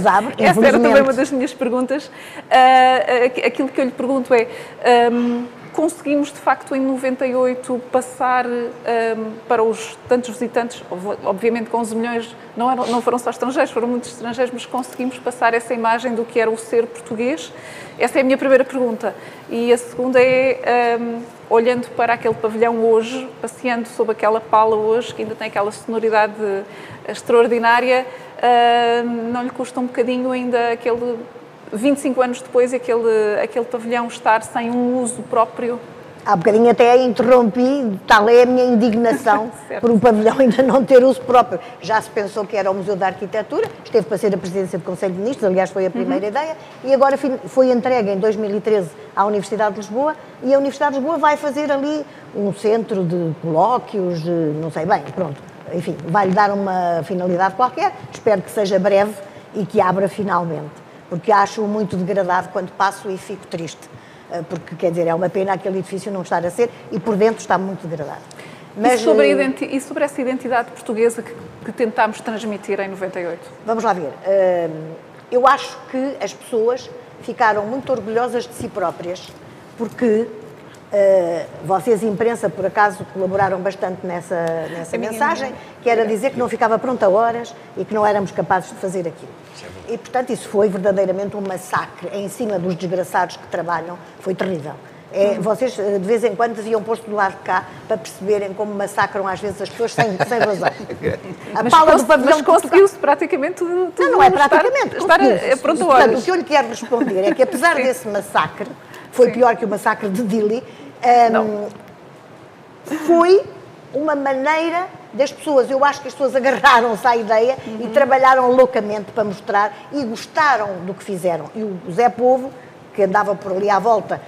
mas abre. Essa era também uma das minhas perguntas. Uh, aquilo que eu lhe pergunto é. Um, conseguimos de facto em 98 passar um, para os tantos visitantes, obviamente com 11 milhões, não, eram, não foram só estrangeiros, foram muitos estrangeiros, mas conseguimos passar essa imagem do que era o ser português? Essa é a minha primeira pergunta. E a segunda é, um, olhando para aquele pavilhão hoje, passeando sob aquela pala hoje, que ainda tem aquela sonoridade extraordinária, uh, não lhe custa um bocadinho ainda aquele 25 anos depois, aquele, aquele pavilhão estar sem um uso próprio Há bocadinho até interrompi, tal é a minha indignação por o pavilhão ainda não ter uso próprio. Já se pensou que era o Museu da Arquitetura, esteve para ser a presidência do Conselho de Ministros, aliás foi a primeira uhum. ideia, e agora foi entregue em 2013 à Universidade de Lisboa, e a Universidade de Lisboa vai fazer ali um centro de colóquios, de, não sei bem, pronto, enfim, vai-lhe dar uma finalidade qualquer, espero que seja breve e que abra finalmente, porque acho muito degradado quando passo e fico triste eh, porque quer dizer, é uma pena aquele edifício não estar a ser e por dentro está muito degradado. Mas, e, sobre eh, e sobre essa identidade portuguesa que, que tentámos transmitir em 98? Vamos lá ver. Eh, eu acho que as pessoas ficaram muito orgulhosas de si próprias porque Uh, vocês, imprensa, por acaso, colaboraram bastante nessa, nessa mensagem, que era dizer que não ficava pronta horas e que não éramos capazes de fazer aquilo. E, portanto, isso foi verdadeiramente um massacre em cima dos desgraçados que trabalham, foi terrível. É, hum. vocês, eh, de vez em quando, deviam posto do lado de cá para perceberem como massacram às vezes as pessoas sem, sem razão. A mas pala do pavilhão mas conseguiu-se praticamente tudo, Não, não é praticamente. Estar, estar pronto Portanto, o que eu lhe quero responder é que, apesar desse massacre, foi Sim. pior que o massacre de Dili, um, foi uma maneira das pessoas. Eu acho que as pessoas agarraram-se à ideia uhum. e trabalharam loucamente para mostrar e gostaram do que fizeram. E o Zé Povo, que andava por ali à volta,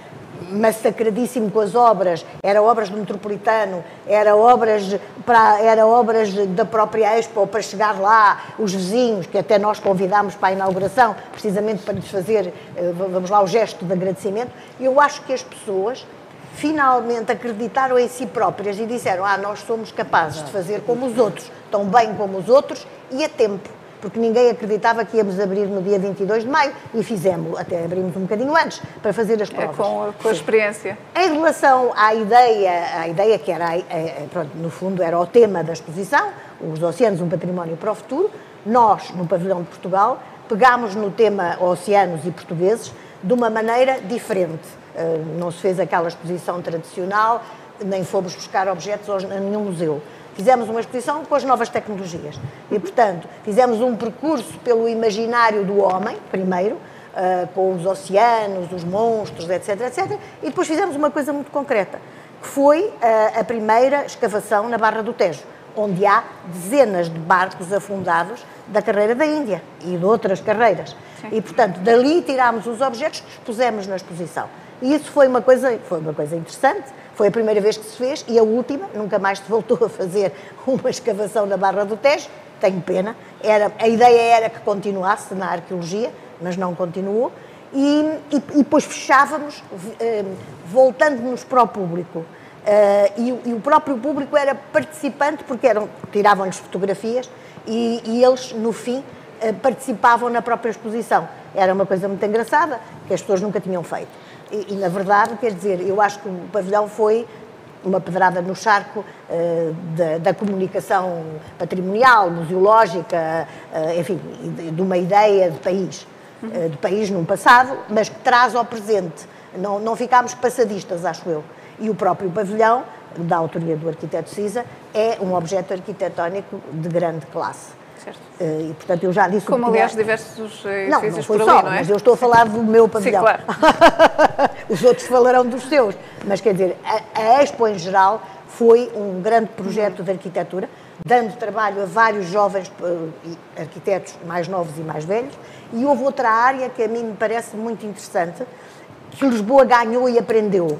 massacradíssimo com as obras, era obras do Metropolitano, era obras, para, era obras da própria Expo para chegar lá, os vizinhos, que até nós convidámos para a inauguração, precisamente para lhes fazer, eh, vamos lá, o gesto de agradecimento. Eu acho que as pessoas finalmente acreditaram em si próprias e disseram: Ah, nós somos capazes de fazer como os outros, tão bem como os outros e a tempo. Porque ninguém acreditava que íamos abrir no dia 22 de maio e fizemos, até abrimos um bocadinho antes, para fazer as é, provas. É com, a, com a experiência. Em relação à ideia, a ideia que era, pronto, no fundo, era o tema da exposição, os oceanos, um património para o futuro, nós, no Pavilhão de Portugal, pegámos no tema oceanos e portugueses de uma maneira diferente eh, não se fez aquela exposição tradicional, nem fomos buscar objetos a nenhum museu. Fizemos uma exposição com as novas tecnologias. E, portanto, fizemos um percurso pelo imaginário do homem, primeiro, uh, com os oceanos, os monstros, etc, etc. E depois fizemos uma coisa muito concreta, que foi uh, a primeira escavação na Barra do Tejo, onde há dezenas de barcos afundados da carreira da Índia e de outras carreiras. Sim. E, portanto, dali tirámos os objetos que expusemos na exposição. E isso foi uma coisa, foi uma coisa interessante, foi a primeira vez que se fez e a última, nunca mais se voltou a fazer uma escavação na Barra do Tejo, tenho pena. Era, a ideia era que continuasse na arqueologia, mas não continuou. E, e, e depois fechávamos, eh, voltando-nos para o público. Uh, e, e, o próprio público era participante, porque eram, tiravam-lhes fotografias e, e, eles, no fim, uh, participavam na própria exposição. Era uma coisa muito engraçada, que as pessoas nunca tinham feito. E, e, na verdade, quer dizer, eu acho que o pavilhão foi uma pedrada no charco uh, da, da, comunicação patrimonial, museológica, uh, enfim, de, de, uma ideia de país, uh, de país num passado, mas que traz ao presente. Não, não ficámos passadistas, acho eu. E o próprio pavilhão, da autoria do arquiteto Cisa, é um objeto arquitetónico de grande classe. Certo. Uh, e, portanto, eu já disse... Como, aliás, diversos uh, Não, não foi só, ali, não é? mas eu estou a falar do meu pavilhão. Sim, claro. Os outros falarão dos seus. Mas, quer dizer, a, a Expo, em geral, foi um grande projeto de arquitetura, dando trabalho a vários jovens uh, arquitetos mais novos e mais velhos. E houve outra área que a mim me parece muito interessante, que Lisboa ganhou e aprendeu.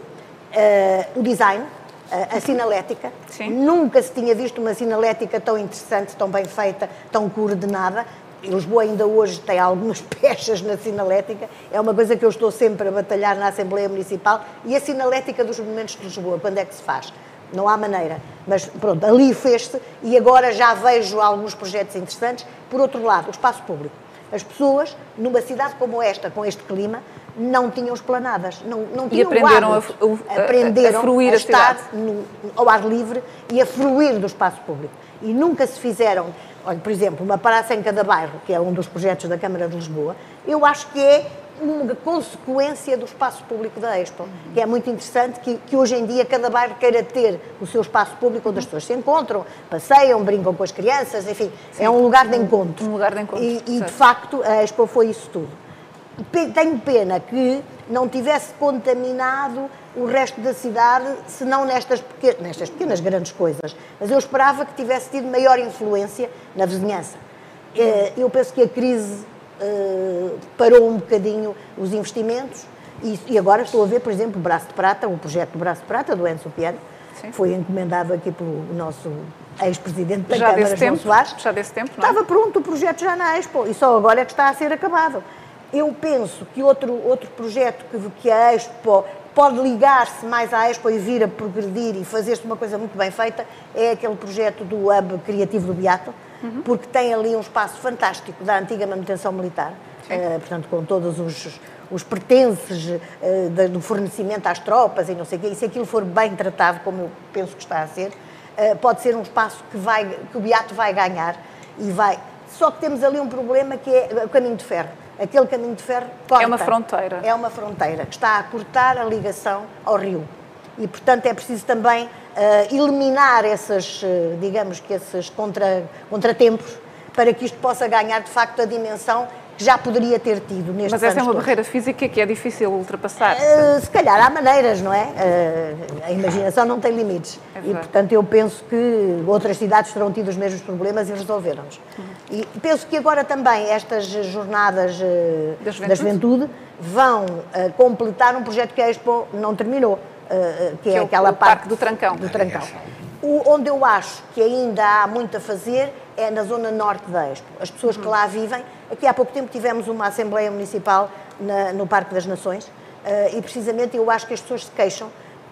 o design, a, sinalética. Sim. Nunca se tinha visto uma sinalética tão interessante, tão bem feita, tão coordenada. Lisboa ainda hoje tem algumas pechas na sinalética, é uma coisa que eu estou sempre a batalhar na Assembleia Municipal. E a sinalética dos monumentos de Lisboa, quando é que se faz? Não há maneira. Mas pronto, ali fez-se e agora já vejo alguns projetos interessantes. Por outro lado, o espaço público. As pessoas, numa cidade como esta, com este clima, não tinham esplanadas, não, não tinham e aprenderam, a, a, aprenderam a, fruir a, estar no, ao ar livre e a fruir do espaço público. E nunca se fizeram, olha, por exemplo, uma praça em cada bairro, que é um dos projetos da Câmara de Lisboa, eu acho que é uma consequência do espaço público da Expo, que é muito interessante que, que, hoje em dia cada bairro queira ter o seu espaço público onde as pessoas se encontram, passeiam, brincam com as crianças, enfim, Sim, é um lugar de encontro. Um lugar de encontro. E, e de facto a Expo foi isso tudo. Tenho pena que não tivesse contaminado o resto da cidade, se não nestas, pequenas, nestas pequenas grandes coisas. Mas eu esperava que tivesse tido maior influência na vizinhança. Eh, eu penso que a crise uh, parou um bocadinho os investimentos e, agora estou a ver, por exemplo, o Braço de Prata, o projeto do Braço de Prata, do Enzo Piano, Sim. foi encomendado aqui pelo nosso ex-presidente da já Câmara, João tempo, Soares. Já desse tempo, não é? Estava pronto o projeto já na Expo e só agora é que está a ser acabado. Eu penso que outro, outro projeto que, que a Expo pode ligar-se mais à Expo e vir a progredir e fazer-se uma coisa muito bem feita é aquele projeto do Hub Criativo do Beato, uhum. porque tem ali um espaço fantástico da antiga manutenção militar, uh, portanto, com todos os, os pertences uh, do fornecimento às tropas e não sei o quê, e se aquilo for bem tratado, como eu penso que está a ser, uh, pode ser um espaço que, vai, que o Beato vai ganhar e vai. Só que temos ali um problema que é o caminho de ferro. Aquele caminho de ferro corta. É uma fronteira. É uma fronteira que está a cortar a ligação ao rio. E, portanto, é preciso também uh, eliminar esses, uh, digamos que esses contra, contratempos para que isto possa ganhar de facto a dimensão já poderia ter tido neste Mas essa é uma todos. barreira física que é difícil ultrapassar. Uh, se calhar há maneiras, não é? a imaginação não tem limites. e, portanto, eu penso que outras cidades terão tido os mesmos problemas e resolveram-nos. Uhum. E penso que agora também estas jornadas da juventude, da juventude vão completar um projeto que a Expo não terminou uh, que, que, é, é aquela o, parte do Trancão. Do Trancão. O, onde eu acho que ainda há muito a fazer é na zona norte da Expo. As pessoas uhum. que lá vivem, aqui há pouco tempo tivemos uma Assembleia Municipal na, no Parque das Nações uh, e precisamente eu acho que as pessoas se queixam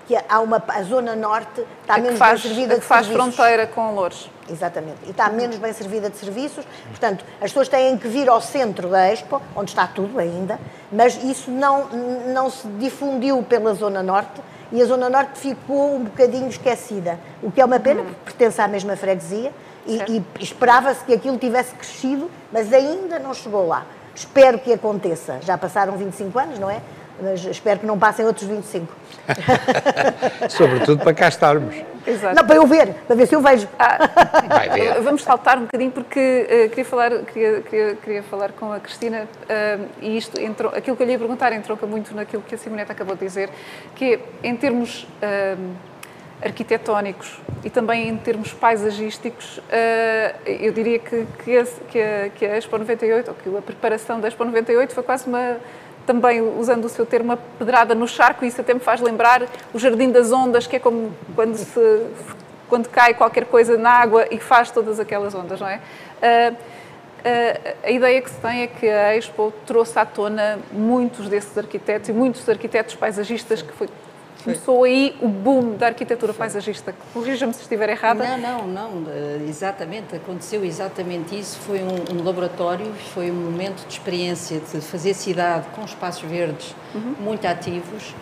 que há uma, a zona norte está a menos faz, bem servida a que faz fronteira com Louros. Exatamente. E está menos bem servida de serviços. Portanto, as pessoas têm que vir ao centro da Expo, onde está tudo ainda, mas isso não, não se difundiu pela zona norte e a Zona Norte ficou um bocadinho esquecida, o que é uma pena, porque pertence à mesma freguesia e, e esperava-se que aquilo tivesse crescido, mas ainda não chegou lá. Espero que aconteça. Já passaram 25 anos, não é? Mas espero que não passem outros 25. Sobretudo para cá estarmos. Exato. Não, para eu ver, para ver se eu vejo. Ah, ver. Vamos saltar um bocadinho porque uh, queria, falar, queria, queria, queria, falar com a Cristina uh, e isto entrou, aquilo que eu lhe ia perguntar entronca muito naquilo que a Simoneta acabou de dizer, que é, em termos uh, arquitetónicos e também em termos paisagísticos, eu diria que, que, a, que a Expo 98, ou que a preparação da Expo 98 foi quase uma também usando o seu termo, uma pedrada no charco, e isso até me faz lembrar o Jardim das Ondas, que é como quando, se, quando cai qualquer coisa na água e faz todas aquelas ondas, não é? Uh, uh, a ideia que se tem é que a Expo trouxe à tona muitos desses arquitetos e muitos arquitetos paisagistas que foi, Começou aí o boom da arquitetura paisagista. Corrija-me se estiver errada. Não, não, não. Exatamente, aconteceu exatamente isso. Foi um, um laboratório, foi um momento de experiência de fazer cidade com espaços verdes uhum. muito ativos.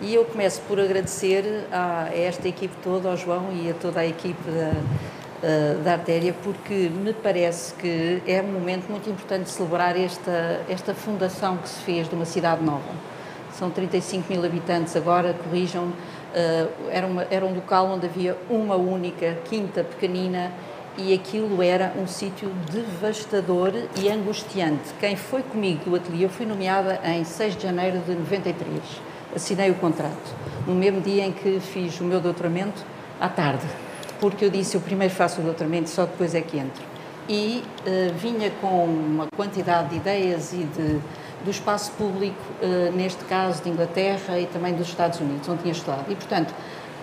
E eu começo por agradecer a, a, esta equipe toda, ao João e a toda a equipe da, da Artéria, porque me parece que é um momento muito importante de celebrar esta, esta fundação que se fez de uma cidade nova são 35 mil habitantes agora, corrijam, uh, era, uma, era um local onde havia uma única quinta pequenina e aquilo era um sítio devastador e angustiante. Quem foi comigo do ateliê, eu fui nomeada em 6 de janeiro de 93, assinei o contrato, no mesmo dia em que fiz o meu doutoramento, à tarde, porque eu disse, eu primeiro faço o doutoramento, só depois é que entro. E uh, vinha com uma quantidade de ideias e de do espaço público, eh, neste caso de Inglaterra e também dos Estados Unidos, onde tinha estudado. E, portanto,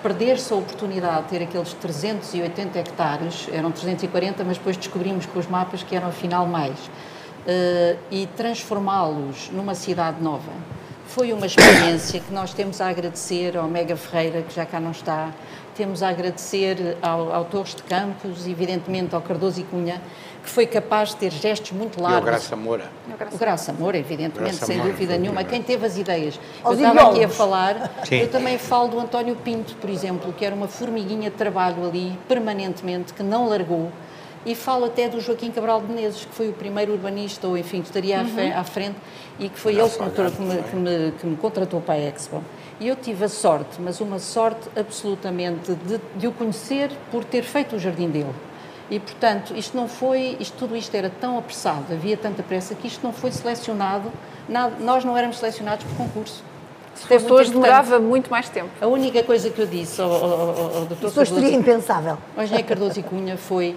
perder-se a oportunidade de ter aqueles 380 hectares, eram 340, mas depois descobrimos com os mapas que eram afinal mais, eh, e transformá-los numa cidade nova, foi uma experiência que nós temos a agradecer ao Mega Ferreira, que já cá não está, temos a agradecer ao, ao Torres de Campos, evidentemente ao Cardoso e Cunha, que foi capaz de ter gestos muito largos. E ao Graça Moura. O Graça Moura, evidentemente, Graça sem Moura, dúvida nenhuma. Quem teve as ideias. eu estava aqui a falar, Sim. eu também falo do António Pinto, por exemplo, que era uma formiguinha de trabalho ali, permanentemente, que não largou. E falo até do Joaquim Cabral de Menezes, que foi o primeiro urbanista, ou enfim, que estaria uhum. à frente, e que foi ele que me, que, me, que, me, que me contratou para a Expo. E eu tive a sorte, mas uma sorte absolutamente, de, de o conhecer por ter feito o jardim dele. E, portanto, isto não foi, isto, tudo isto era tão apressado, havia tanta pressa, que isto não foi selecionado, nada, nós não éramos selecionados por concurso. Se fosse hoje demorava muito mais tempo. A única coisa que eu disse ao, ao, ao, Dr. Isso hoje seria impensável. O engenheiro Cardoso e Cunha foi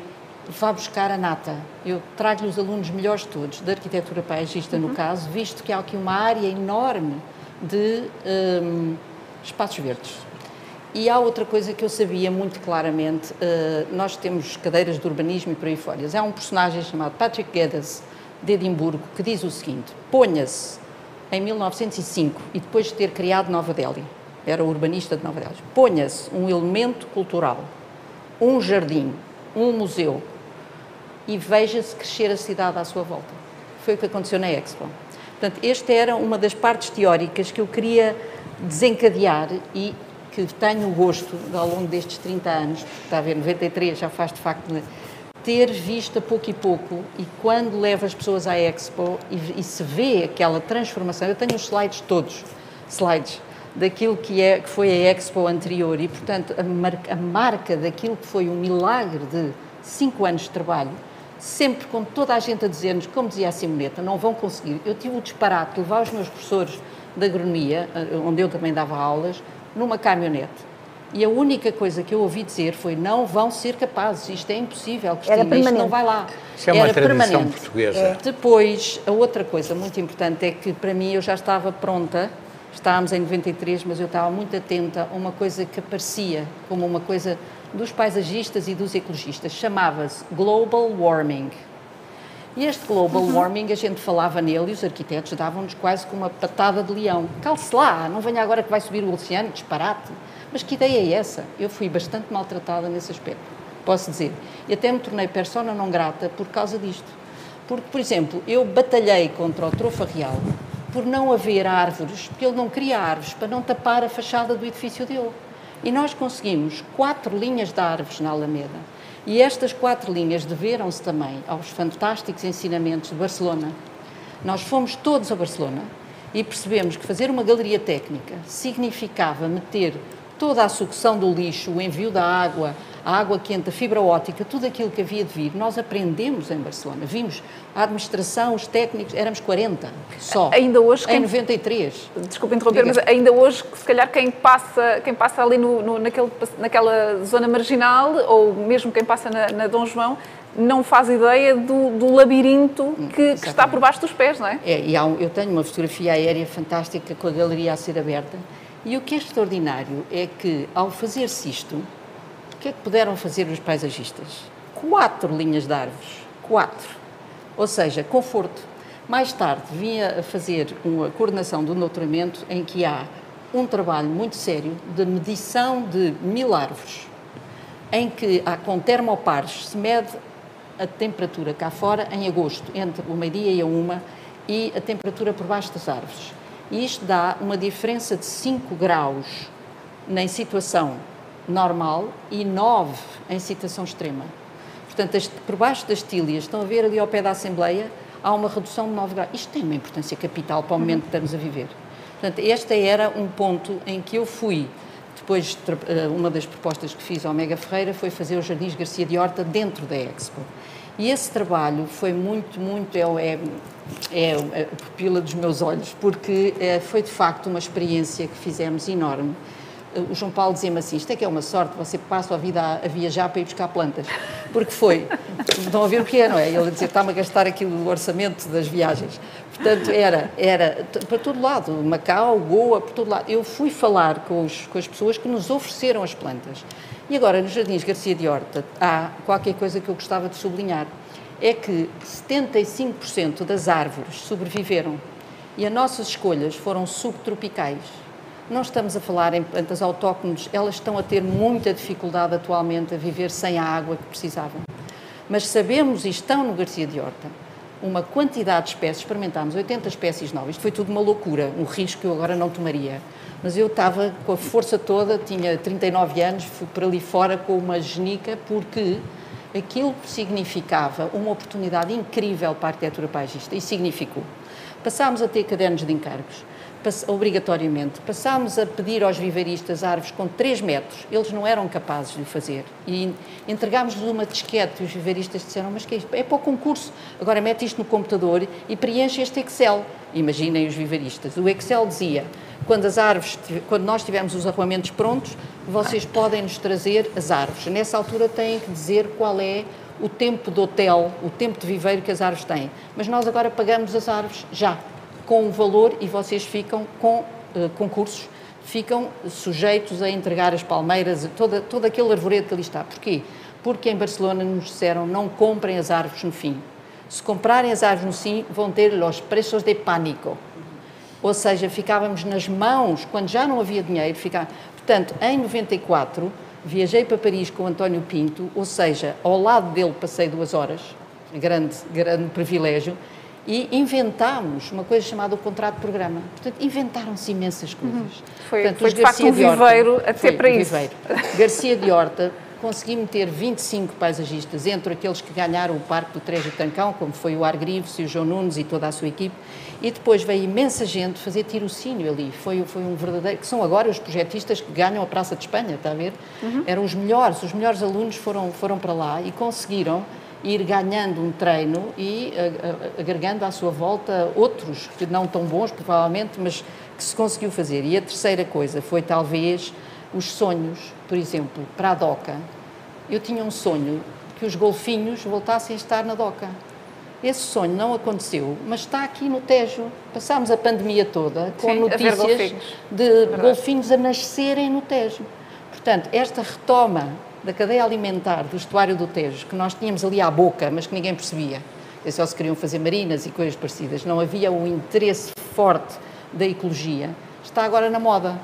vá buscar a nata. Eu trago-lhe os alunos melhores de todos, da arquitetura paisagista uhum. no caso, visto que há aqui uma área enorme de um, espaços verdes. E há outra coisa que eu sabia muito claramente, uh, nós temos cadeiras de urbanismo e por aí fora. Há um personagem chamado Patrick Geddes, de Edimburgo, que diz o seguinte, ponha-se em 1905 e depois de ter criado Nova Delhi, era urbanista de Nova Delhi, ponha-se um elemento cultural, um jardim, um museu e veja-se crescer a cidade à sua volta. Foi o que aconteceu na Expo. Portanto, esta era uma das partes teóricas que eu queria desencadear e que tenho o gosto, ao longo destes 30 anos, está a ver, 93 já faz de facto, ter visto a pouco e pouco e quando levo as pessoas à Expo e, e se vê aquela transformação, eu tenho os slides todos, slides, daquilo que, é, que foi a Expo anterior e, portanto, a, mar, a marca daquilo que foi um milagre de cinco anos de trabalho, sempre com toda a gente a dizer-nos, como dizia a Simoneta, não vão conseguir. Eu tive o disparate de levar os meus professores de agronomia, eh, onde eu também dava aulas, numa caminhonete. E a única coisa que eu ouvi dizer foi: não vão ser capazes, isto é impossível, Cristina, isto não vai lá. Isso é uma Era tradição permanente. portuguesa. É. Depois, a outra coisa muito importante é que para mim eu já estava pronta, estávamos em 93, mas eu estava muito atenta a uma coisa que aparecia como uma coisa dos paisagistas e dos ecologistas, chamava-se Global Warming. E este global uhum. warming, a gente falava nele e os arquitetos davam-nos quase como uma patada de leão. Calce lá, não venha agora que vai subir o oceano, disparate. Mas que ideia é essa? Eu fui bastante maltratada nesse aspecto, posso dizer. E até me tornei persona não grata por causa disto. Porque, por exemplo, eu batalhei contra o Trofa Real por não haver árvores, porque ele não queria árvores para não tapar a fachada do edifício dele. E nós conseguimos quatro linhas de árvores na Alameda e estas quatro linhas deveram-se também aos fantásticos ensinamentos de Barcelona. Nós fomos todos a Barcelona e percebemos que fazer uma galeria técnica significava meter toda a sucção do lixo, o envio da água, a água quente, a fibra óptica, tudo aquilo que havia de vir, nós aprendemos em Barcelona. Vimos a administração, os técnicos, éramos 40 só. Ainda hoje. Em 93. Desculpe interromper, Diga. mas ainda hoje, se calhar, quem passa, quem passa ali no, no naquele, naquela zona marginal, ou mesmo quem passa na, na Dom João, não faz ideia do, do labirinto hum, que, que, está por baixo dos pés, não é? É, e um, eu tenho uma fotografia aérea fantástica com a galeria a ser aberta. E o que é extraordinário é que, ao fazer-se isto, que é que puderam fazer os paisagistas? Quatro linhas de árvores. Quatro. Ou seja, conforto. Mais tarde vinha a fazer uma coordenação do nutrimento em que há um trabalho muito sério de medição de mil árvores, em que há, com termopares se mede a temperatura cá fora em agosto, entre o meio-dia e a uma, e a temperatura por baixo das árvores. E isto dá uma diferença de 5 graus na situação normal e 9 em situação extrema. Portanto, por baixo das tílias, estão a ver ali ao pé da Assembleia, há uma redução de 9 graus. Isto tem uma importância capital para o momento que estamos a viver. Portanto, este era um ponto em que eu fui. Depois, eh, uma das propostas que fiz ao Mega Ferreira foi fazer os Jardins Garcia de Horta dentro da Expo. E esse trabalho foi muito, muito, é, é, é a pupila dos meus olhos, porque é, foi de facto uma experiência que fizemos enorme o João Paulo dizia-me assim: isto é que é uma sorte, você passa a vida a, viajar para ir buscar plantas. Porque foi. Estão a ver o que é, não é? Ele dizia: está-me a gastar aqui o orçamento das viagens. Portanto, era, era para todo lado, Macau, Goa, por todo lado. Eu fui falar com, os, com as pessoas que nos ofereceram as plantas. E agora, nos Jardins Garcia de Horta, há qualquer coisa que eu gostava de sublinhar: é que 75% das árvores sobreviveram E as nossas escolhas foram subtropicais. Não estamos a falar em plantas autóctones, elas estão a ter muita dificuldade atualmente a viver sem a água que precisavam. Mas sabemos e estão no Garcia de Horta uma quantidade de espécies, experimentámos 80 espécies novas, isto foi tudo uma loucura, um risco que eu agora não tomaria. Mas eu estava com a força toda, tinha 39 anos, fui por ali fora com uma genica, porque aquilo significava uma oportunidade incrível para a arquitetura paisagista, e significou. Passámos a ter cadernos de encargos, obrigatoriamente. Passámos a pedir aos viveiristas árvores com 3 metros, eles não eram capazes de o fazer. E entregámos-lhes uma disquete e os viveiristas disseram: Mas que é isto? É para o concurso, agora mete isto no computador e preenche este Excel. Imaginem os viveiristas. O Excel dizia: quando as árvores, quando nós tivermos os arruamentos prontos, vocês podem nos trazer as árvores. Nessa altura têm que dizer qual é o tempo de hotel, o tempo de viveiro que as árvores têm. Mas nós agora pagamos as árvores já com o valor e vocês ficam com uh, concursos, ficam sujeitos a entregar as palmeiras, toda, todo aquele arvoredo que ali está. Porquê? Porque em Barcelona nos disseram não comprem as árvores no fim. Se comprarem as árvores no fim, vão ter os preços de pânico. Ou seja, ficávamos nas mãos, quando já não havia dinheiro. Portanto, em 94, viajei para Paris com o António Pinto, ou seja, ao lado dele passei duas horas, grande, grande privilégio, e inventámos uma coisa chamada o contrato de programa. Portanto, inventaram-se imensas coisas. Uhum. Foi, Portanto, foi de facto um viveiro Horta, até para isso. Viveiro. Garcia de Horta consegui meter 25 paisagistas, entre aqueles que ganharam o Parque do Trejo Tancão, como foi o Argrives e o João Nunes e toda a sua equipe, e depois veio imensa gente fazer tirocínio ali. Foi, foi um verdadeiro. que são agora os projetistas que ganham a Praça de Espanha, está a ver? Uhum. Eram os melhores, os melhores alunos foram, foram para lá e conseguiram ir ganhando um treino e agregando à sua volta outros que não tão bons, provavelmente, mas que se conseguiu fazer. E a terceira coisa foi talvez os sonhos, por exemplo, para a DOCA. Eu tinha um sonho que os golfinhos voltassem a estar na DOCA. Esse sonho não aconteceu, mas está aqui no Tejo. Passámos a pandemia toda com Sim, notícias golfinhos. de Verdade. golfinhos a nascerem no Tejo. Portanto, esta retoma da cadeia alimentar do estuário do Tejo, que nós tínhamos ali à boca, mas que ninguém percebia. Só se queriam fazer marinas e coisas parecidas. Não havia um interesse forte da ecologia. Está agora na moda.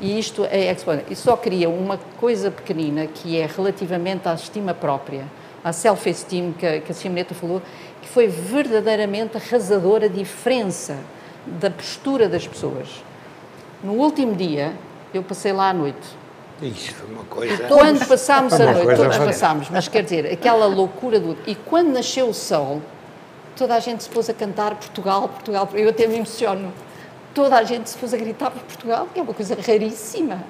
E isto é. E só queria uma coisa pequenina, que é relativamente à estima própria, à self-esteem que, que a Simoneta falou, que foi verdadeiramente arrasadora a diferença da postura das pessoas. No último dia, eu passei lá à noite, isso foi uma coisa. Quando passámos a noite, todos passámos, mas quer dizer, aquela loucura do. E quando nasceu o sol, toda a gente se pôs a cantar Portugal, Portugal. Eu até me emociono. Toda a gente se pôs a gritar por Portugal, que é uma coisa raríssima.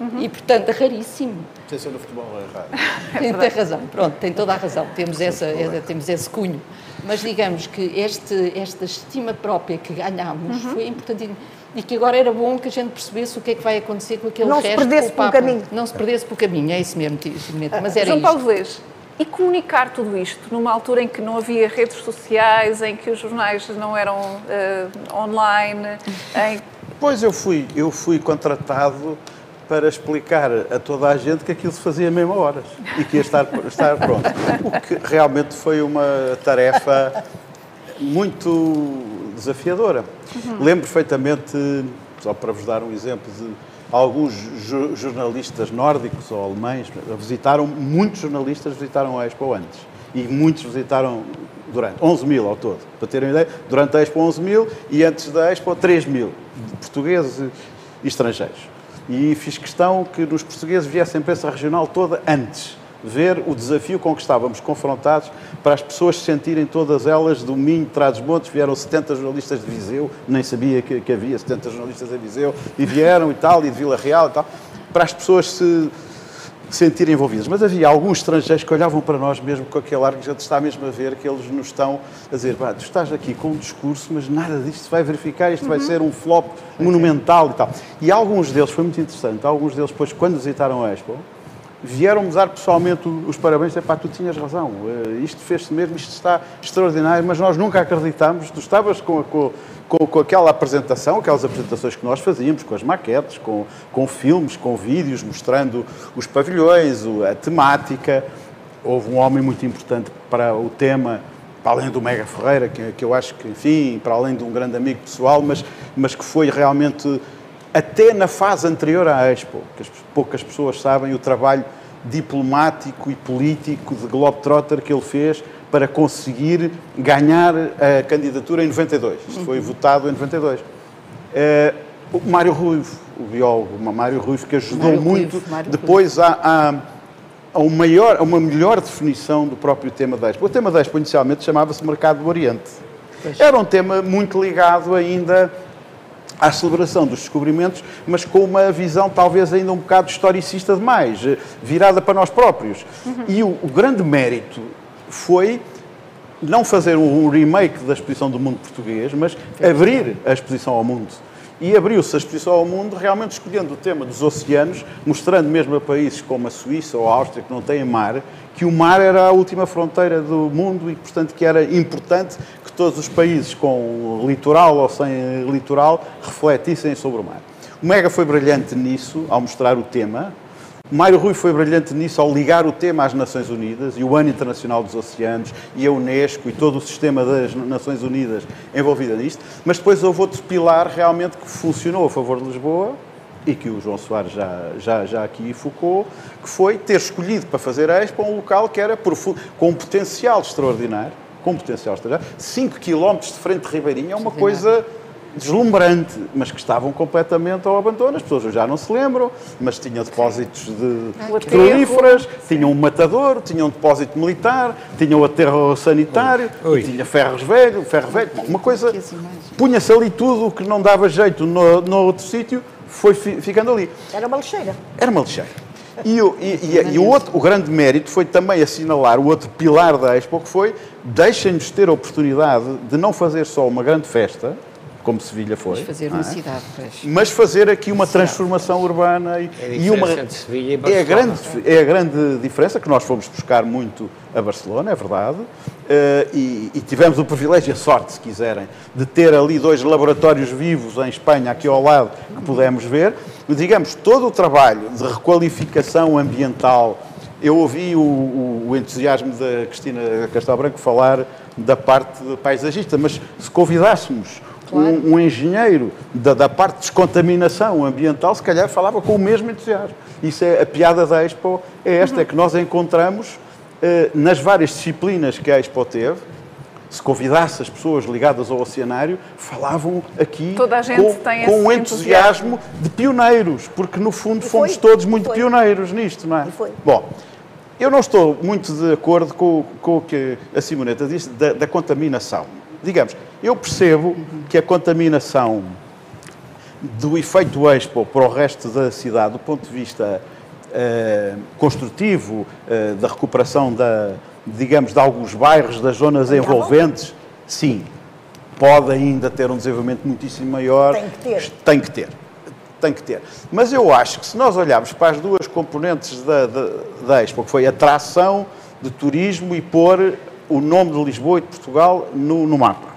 Uhum. E, portanto, raríssimo. Atenção no futebol é raro. Tem, tem razão, pronto, tem toda a razão. Temos, essa, é, temos esse cunho. Mas digamos que este, esta estima própria que ganhámos uhum. foi importante e que agora era bom que a gente percebesse o que é que vai acontecer com aquele não resto. Não se perdesse pelo caminho. Não se perdesse pelo caminho, é isso mesmo, mas era João Paulo Vez, e comunicar tudo isto numa altura em que não havia redes sociais, em que os jornais não eram uh, online, em... Pois eu fui, eu fui contratado para explicar a toda a gente que aquilo se fazia a mesma horas e que ia estar, estar pronto. O que realmente foi uma tarefa muito desafiadora. Uhum. Lembro perfeitamente, só para vos dar um exemplo, de alguns jornalistas nórdicos ou alemães visitaram, muitos jornalistas visitaram a Expo antes e muitos visitaram durante, 11 mil ao todo, para terem uma ideia, durante a Expo 11 mil e antes da Expo 3 mil, portugueses e estrangeiros. E fiz questão que nos portugueses viessem a imprensa regional toda antes, ver o desafio com que estávamos confrontados para as pessoas se sentirem todas elas do Minho, Trás-os-Montes, vieram 70 jornalistas de Viseu, nem sabia que, que, havia 70 jornalistas de Viseu, e vieram e tal, e de Vila Real e tal, para as pessoas se sentirem envolvidas. Mas havia alguns estrangeiros que olhavam para nós mesmo com aquele ar que já está mesmo a ver, que eles nos estão a dizer, tu estás aqui com um discurso, mas nada disto se vai verificar, isto uhum. vai ser um flop monumental e tal. E alguns deles, foi muito interessante, alguns deles depois, quando visitaram a Expo, vieram-me dar pessoalmente os parabéns, é pá, tu tinhas razão, eh, isto fez-se mesmo, isto está extraordinário, mas nós nunca acreditámos, tu estavas com, com, com, com, aquela apresentação, aquelas apresentações que nós fazíamos, com as maquetes, com, com filmes, com vídeos, mostrando os pavilhões, a temática, houve um homem muito importante para o tema, para além do Mega Ferreira, que, que eu acho que, enfim, para além de um grande amigo pessoal, mas, mas que foi realmente, até na fase anterior à Expo, que as, poucas pessoas sabem, o trabalho diplomático e político de Globetrotter que ele fez para conseguir ganhar a candidatura em 92. Isto foi votado em 92. Eh, o Mário Ruivo, o biólogo, o Mário Ruivo, que ajudou Mário muito Ruivo, Mário depois a, a, a, um maior, a uma melhor definição do próprio tema da Expo. O tema da Expo inicialmente chamava-se Mercado do Oriente. Era um tema muito ligado ainda à celebração dos descobrimentos, mas com uma visão talvez ainda um bocado historicista demais, eh, virada para nós próprios. E o, o grande mérito foi não fazer um remake da exposição do mundo português, mas abrir a exposição ao mundo. E abriu-se a exposição ao mundo realmente escolhendo o tema dos oceanos, mostrando mesmo a países como a Suíça ou a Áustria, que não têm mar, que o mar era a última fronteira do mundo e, portanto, que era importante todos os países com litoral ou sem litoral refletissem sobre o mar. O Mega foi brilhante nisso, ao mostrar o tema, Mário Rui foi brilhante nisso ao ligar o tema às Nações Unidas e o Ano Internacional dos Oceanos e a Unesco e todo o sistema das Nações Unidas envolvido nisto, mas depois houve outro pilar realmente que funcionou a favor de Lisboa e que o João Soares já, já, já aqui focou, que foi ter escolhido para fazer a Expo um local que era com um potencial extraordinário, com um potencial extraordinário, 5 km de frente de Ribeirinha, é uma coisa deslumbrante, mas que estavam completamente ao abandono. As pessoas já não se lembram, mas tinham depósitos de petrolíferas, tinham um matador, tinham um depósito militar, tinham o aterro sanitário, Ui. tinha ferros velho, ferro velho, uma coisa. Punha-se ali tudo o que não dava jeito no, no outro sítio, foi fi- ficando ali. Era uma lixeira. Era uma lixeira. E, o, e- e- e o, outro, o grande mérito foi também assinalar o outro pilar da Expo, que foi deixem-nos ter a oportunidade de não fazer só uma grande festa, como Sevilha foi, Vamos fazer uma é? cidade, pois. mas fazer aqui uma transformação urbana e, É a e uma entre Sevilha e é a Barcelona. grande é a grande diferença que nós fomos buscar muito a Barcelona é verdade eh, e, e tivemos o privilégio e a sorte se quiserem de ter ali dois laboratórios vivos em Espanha aqui ao lado que pudemos ver digamos todo o trabalho de requalificação ambiental eu ouvi o, o- o entusiasmo da Cristina Castelo Branco falar da parte paisagista, mas se convidássemos um, um engenheiro da, da parte de descontaminação ambiental, se calhar falava com o mesmo entusiasmo. Isso é a piada da Expo, é esta, é que nós encontramos eh, nas várias disciplinas que a Expo teve, se convidasse as pessoas ligadas ao oceanário, falavam aqui com, com um entusiasmo de pioneiros, porque no fundo fomos todos muito pioneiros nisto, não é? E foi. Bom, eu não estou muito de acordo com, com o que a Simoneta disse da, da contaminação. Digamos, eu percebo que a contaminação do efeito Expo para o resto da cidade, do ponto de vista eh, construtivo, eh, da recuperação da, digamos, de alguns bairros, das zonas envolventes, sim, pode ainda ter um desenvolvimento muitíssimo maior. Tem que ter. Tem que ter. Tem que ter. Mas eu acho que se nós olharmos para as duas componentes da, da, da Expo, que foi atração de turismo e pôr o nome de Lisboa e de Portugal no, no mapa.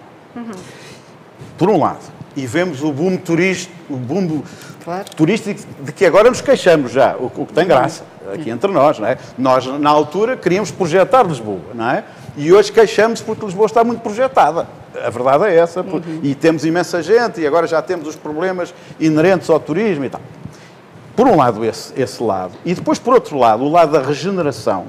Por um lado. E vemos o boom turístico, o boom Claro. turístico de que agora nos queixamos já, o, o que tem graça, aqui entre nós, não é? Nós, na altura, queríamos projetar Lisboa, não é? E hoje queixamos porque Lisboa está muito projetada. A verdade é essa. por- E temos imensa gente e agora já temos os problemas inerentes ao turismo e tal. Por um lado, esse, esse lado. E depois, por outro lado, o lado da regeneração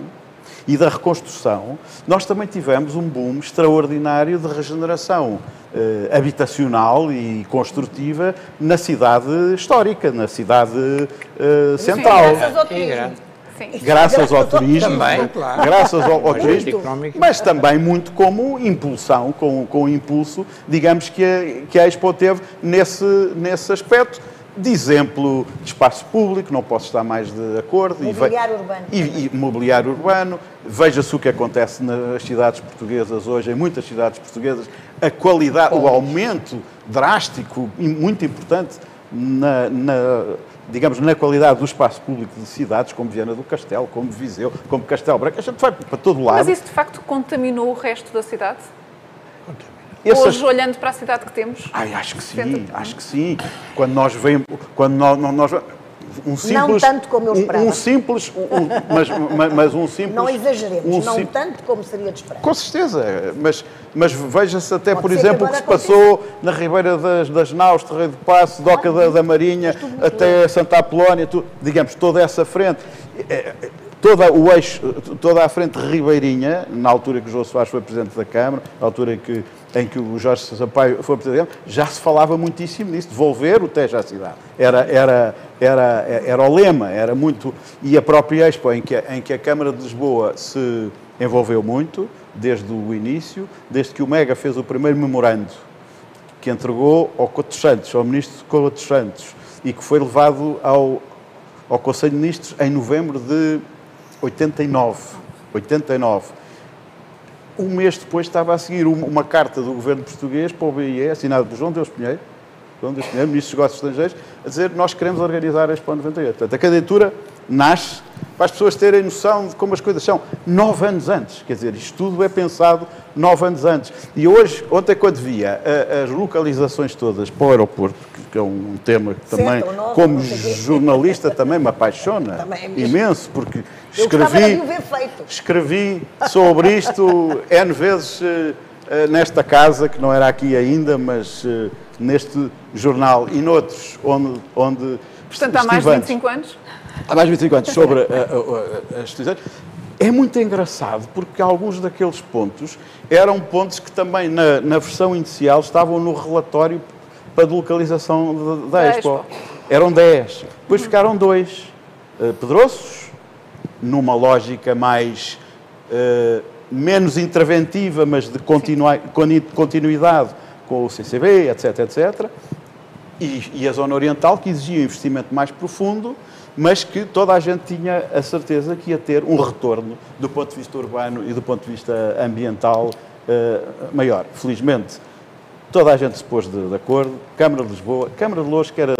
e da reconstrução, nós também tivemos um boom extraordinário de regeneração eh, habitacional e construtiva na cidade histórica, na cidade eh, central. Graças ao É. Sim. Graças ao turismo, Também, claro. graças ao, ao turismo, mas também muito como impulsão, com, com o impulso, digamos, que a, que a Expo teve nesse, nesse aspecto. De exemplo, de espaço público, não posso estar mais de acordo. E Mobiliário urbano. E, e mobiliário urbano. Veja-se o que acontece nas cidades portuguesas hoje, em muitas cidades portuguesas, a qualidade, o aumento drástico e muito importante na, na, digamos, na qualidade do espaço público de cidades como Viana do Castelo, como Viseu, como Castelo Branco. A gente vai para todo lado. Mas isso de facto contaminou o resto da cidade? Essas- Hoje, olhando para a cidade que temos? Ai, acho que sim, Senta-te. acho que sim. Quando nós vemos, quando nós, nós- um simples... tanto como eu um- esperava. Um, simples, um- um- mas, mas, mas um simples... Não exageremos, um não sim- tanto como seria de esperar. Com certeza, mas, mas veja-se até, Pode por exemplo, o que se passou na Ribeira das, das Naus, Terreiro do Passo, Doca da, da Marinha, até Santa Apolónia, tu- digamos, toda essa frente, eh, eh, toda o eixo, toda a frente ribeirinha, na altura que o João Soares foi Presidente da Câmara, na altura que, em que o Jorge Sampaio foi Presidente, já se falava muitíssimo nisso, devolver o Tejo à cidade. Era, era, era, era o lema, era muito... E a própria Expo, em que, em que a Câmara de Lisboa se envolveu muito, desde o início, desde que o Mega fez o primeiro memorando que entregou ao Couto Santos, ao Ministro Couto Santos, e que foi levado ao, ao Conselho de Ministros em novembro de 89. 89. Um mês depois estava a seguir uma, carta do governo português para o BIE, assinada por João Deus Pinheiro, João Deus Pinheiro, Ministro dos Negócios Estrangeiros, a dizer nós queremos organizar a Expo 98. Portanto, a candidatura nasce para as pessoas terem noção de como as coisas são. Nove anos antes. Quer dizer, isto tudo é pensado nove anos antes. E hoje, ontem quando via a- as localizações todas para o aeroporto, que- que é um tema que também, como jornalista, também me apaixona Também é imenso, porque Eu gostava escrevi... de o ver feito. Escrevi sobre isto N vezes eh, eh, nesta casa, que não era aqui ainda, mas eh, neste jornal e noutros, onde. onde Portanto, há mais de estive antes. 25 anos? Há mais de 25 anos sobre as instituições. É muito engraçado porque alguns daqueles pontos eram pontos que também na, na versão inicial estavam no relatório para localização da, Expo. Expo. Eram 10. Depois ficaram dois. Pedroços, numa lógica mais eh, menos interventiva, mas de continuidade com o CCB, etc, etc. E, e a zona oriental, que exigia um investimento mais profundo, mas que toda a gente tinha a certeza que ia ter um retorno do ponto de vista urbano e do ponto de vista ambiental eh, maior. Felizmente, toda a gente se pôs de, de acordo. Câmara de Lisboa, Câmara de Louros, que era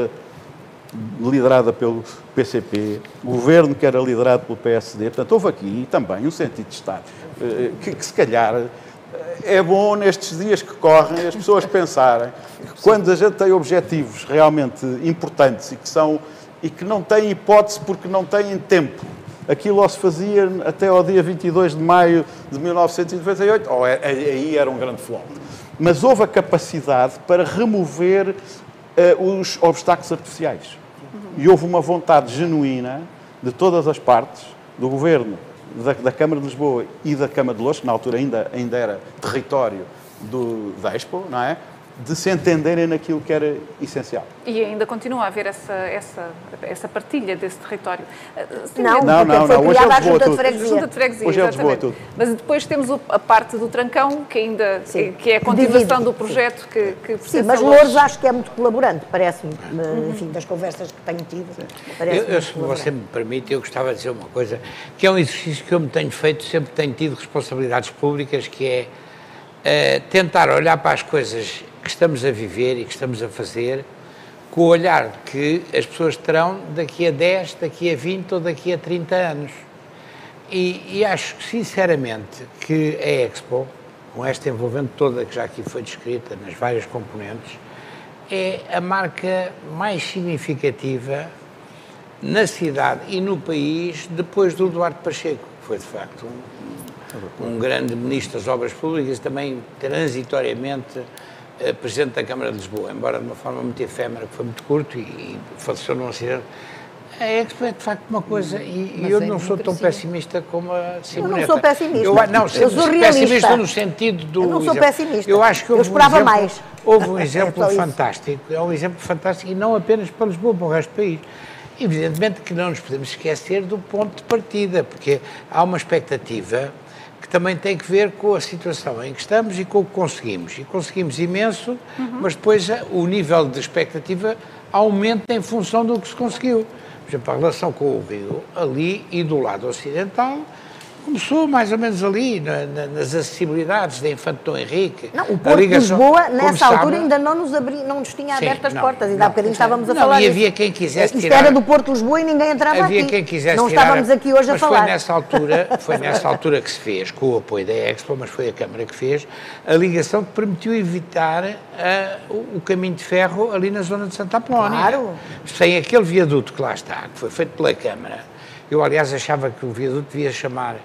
liderada pelo PCP, governo que era liderado pelo PSD. Portanto, houve aqui também um sentido de Estado eh, que, que se calhar eh, é bom nestes dias que correm as pessoas pensarem que quando a gente tem objetivos realmente importantes e que são e que não têm hipótese porque não têm tempo. Aquilo ou se fazia até ao dia 22 de maio de 1998, ou é- aí era um grande flop. Mas houve a capacidade para remover eh, os obstáculos artificiais. E houve uma vontade genuína de todas as partes, do Governo, da, da Câmara de Lisboa e da Câmara de Louros, que na altura ainda, ainda era território do, da Expo, não é? De se entenderem naquilo que era essencial. E ainda continua a haver essa, essa, essa partilha desse território. Eh, sem Não, medo- Não, porque não, hoje criada é de tudo. Junta de Freguesia, Hoje é Lisboa exatamente. tudo. Mas depois temos o- a parte do Trancão, que ainda Sim. que é a continuação divide. do projeto que, que Sim, mas Louros acho que é muito colaborante, parece-me, eh, enfim, das conversas que tenho tido. Eu, eu, se você me permite, eu gostava de dizer uma coisa, que é um exercício que eu me tenho feito, sempre tenho tido responsabilidades públicas, que é eh, tentar olhar para as coisas que estamos a viver e que estamos a fazer com o olhar que as pessoas terão daqui a 10, daqui a 20 ou daqui a 30 anos. E, e acho sinceramente que a Expo, com esta envolvente toda que já aqui foi descrita nas várias componentes, é a marca mais significativa na cidade e no país depois do Duarte Pacheco, que foi de facto um, um grande ministro das Obras Públicas e também transitoriamente presidente da Câmara de Lisboa, embora de uma forma muito efêmera, que foi muito curto e, e faleceu num acidente. Expo é de facto uma coisa, e, Mas eu é não sou tão pessimista como a Simoneta. sou pessimista. Eu, não, Eu sou pessimista no sentido do. Eu não sou exemplo. pessimista. Eu acho que Eu houve esperava um exemplo, mais. Houve um É exemplo isso. fantástico, é um exemplo fantástico, e não apenas para Lisboa, para o resto do país. Evidentemente que não nos podemos esquecer do ponto de partida, porque há uma expectativa que também tem que ver com a situação em que estamos e com o que conseguimos. E conseguimos imenso, mas depois a- o nível de expectativa aumenta em função do que se conseguiu. Por exemplo, a relação com o Rio, ali e do lado ocidental, Começou mais ou menos ali, na, na, nas acessibilidades da Infante Dom Henrique. Não, o Porto de Lisboa, nessa altura, ainda não nos, abri, não nos tinha Sim, aberto as não, portas. Ainda não, há bocadinho estávamos a não, falar e havia quem quisesse Isto tirar- era do Porto de Lisboa e ninguém entrava Havia aqui. quem quisesse não tirar estávamos aqui hoje a falar. Foi nessa, altura, foi nessa altura que se fez, com o apoio da Expo, mas foi a Câmara que fez, a ligação que permitiu evitar o, o caminho de ferro ali na zona de Santa Apolónia. Claro. Sem aquele viaduto que lá está, que foi feito pela Câmara. Eu, aliás, achava que o viaduto devia chamar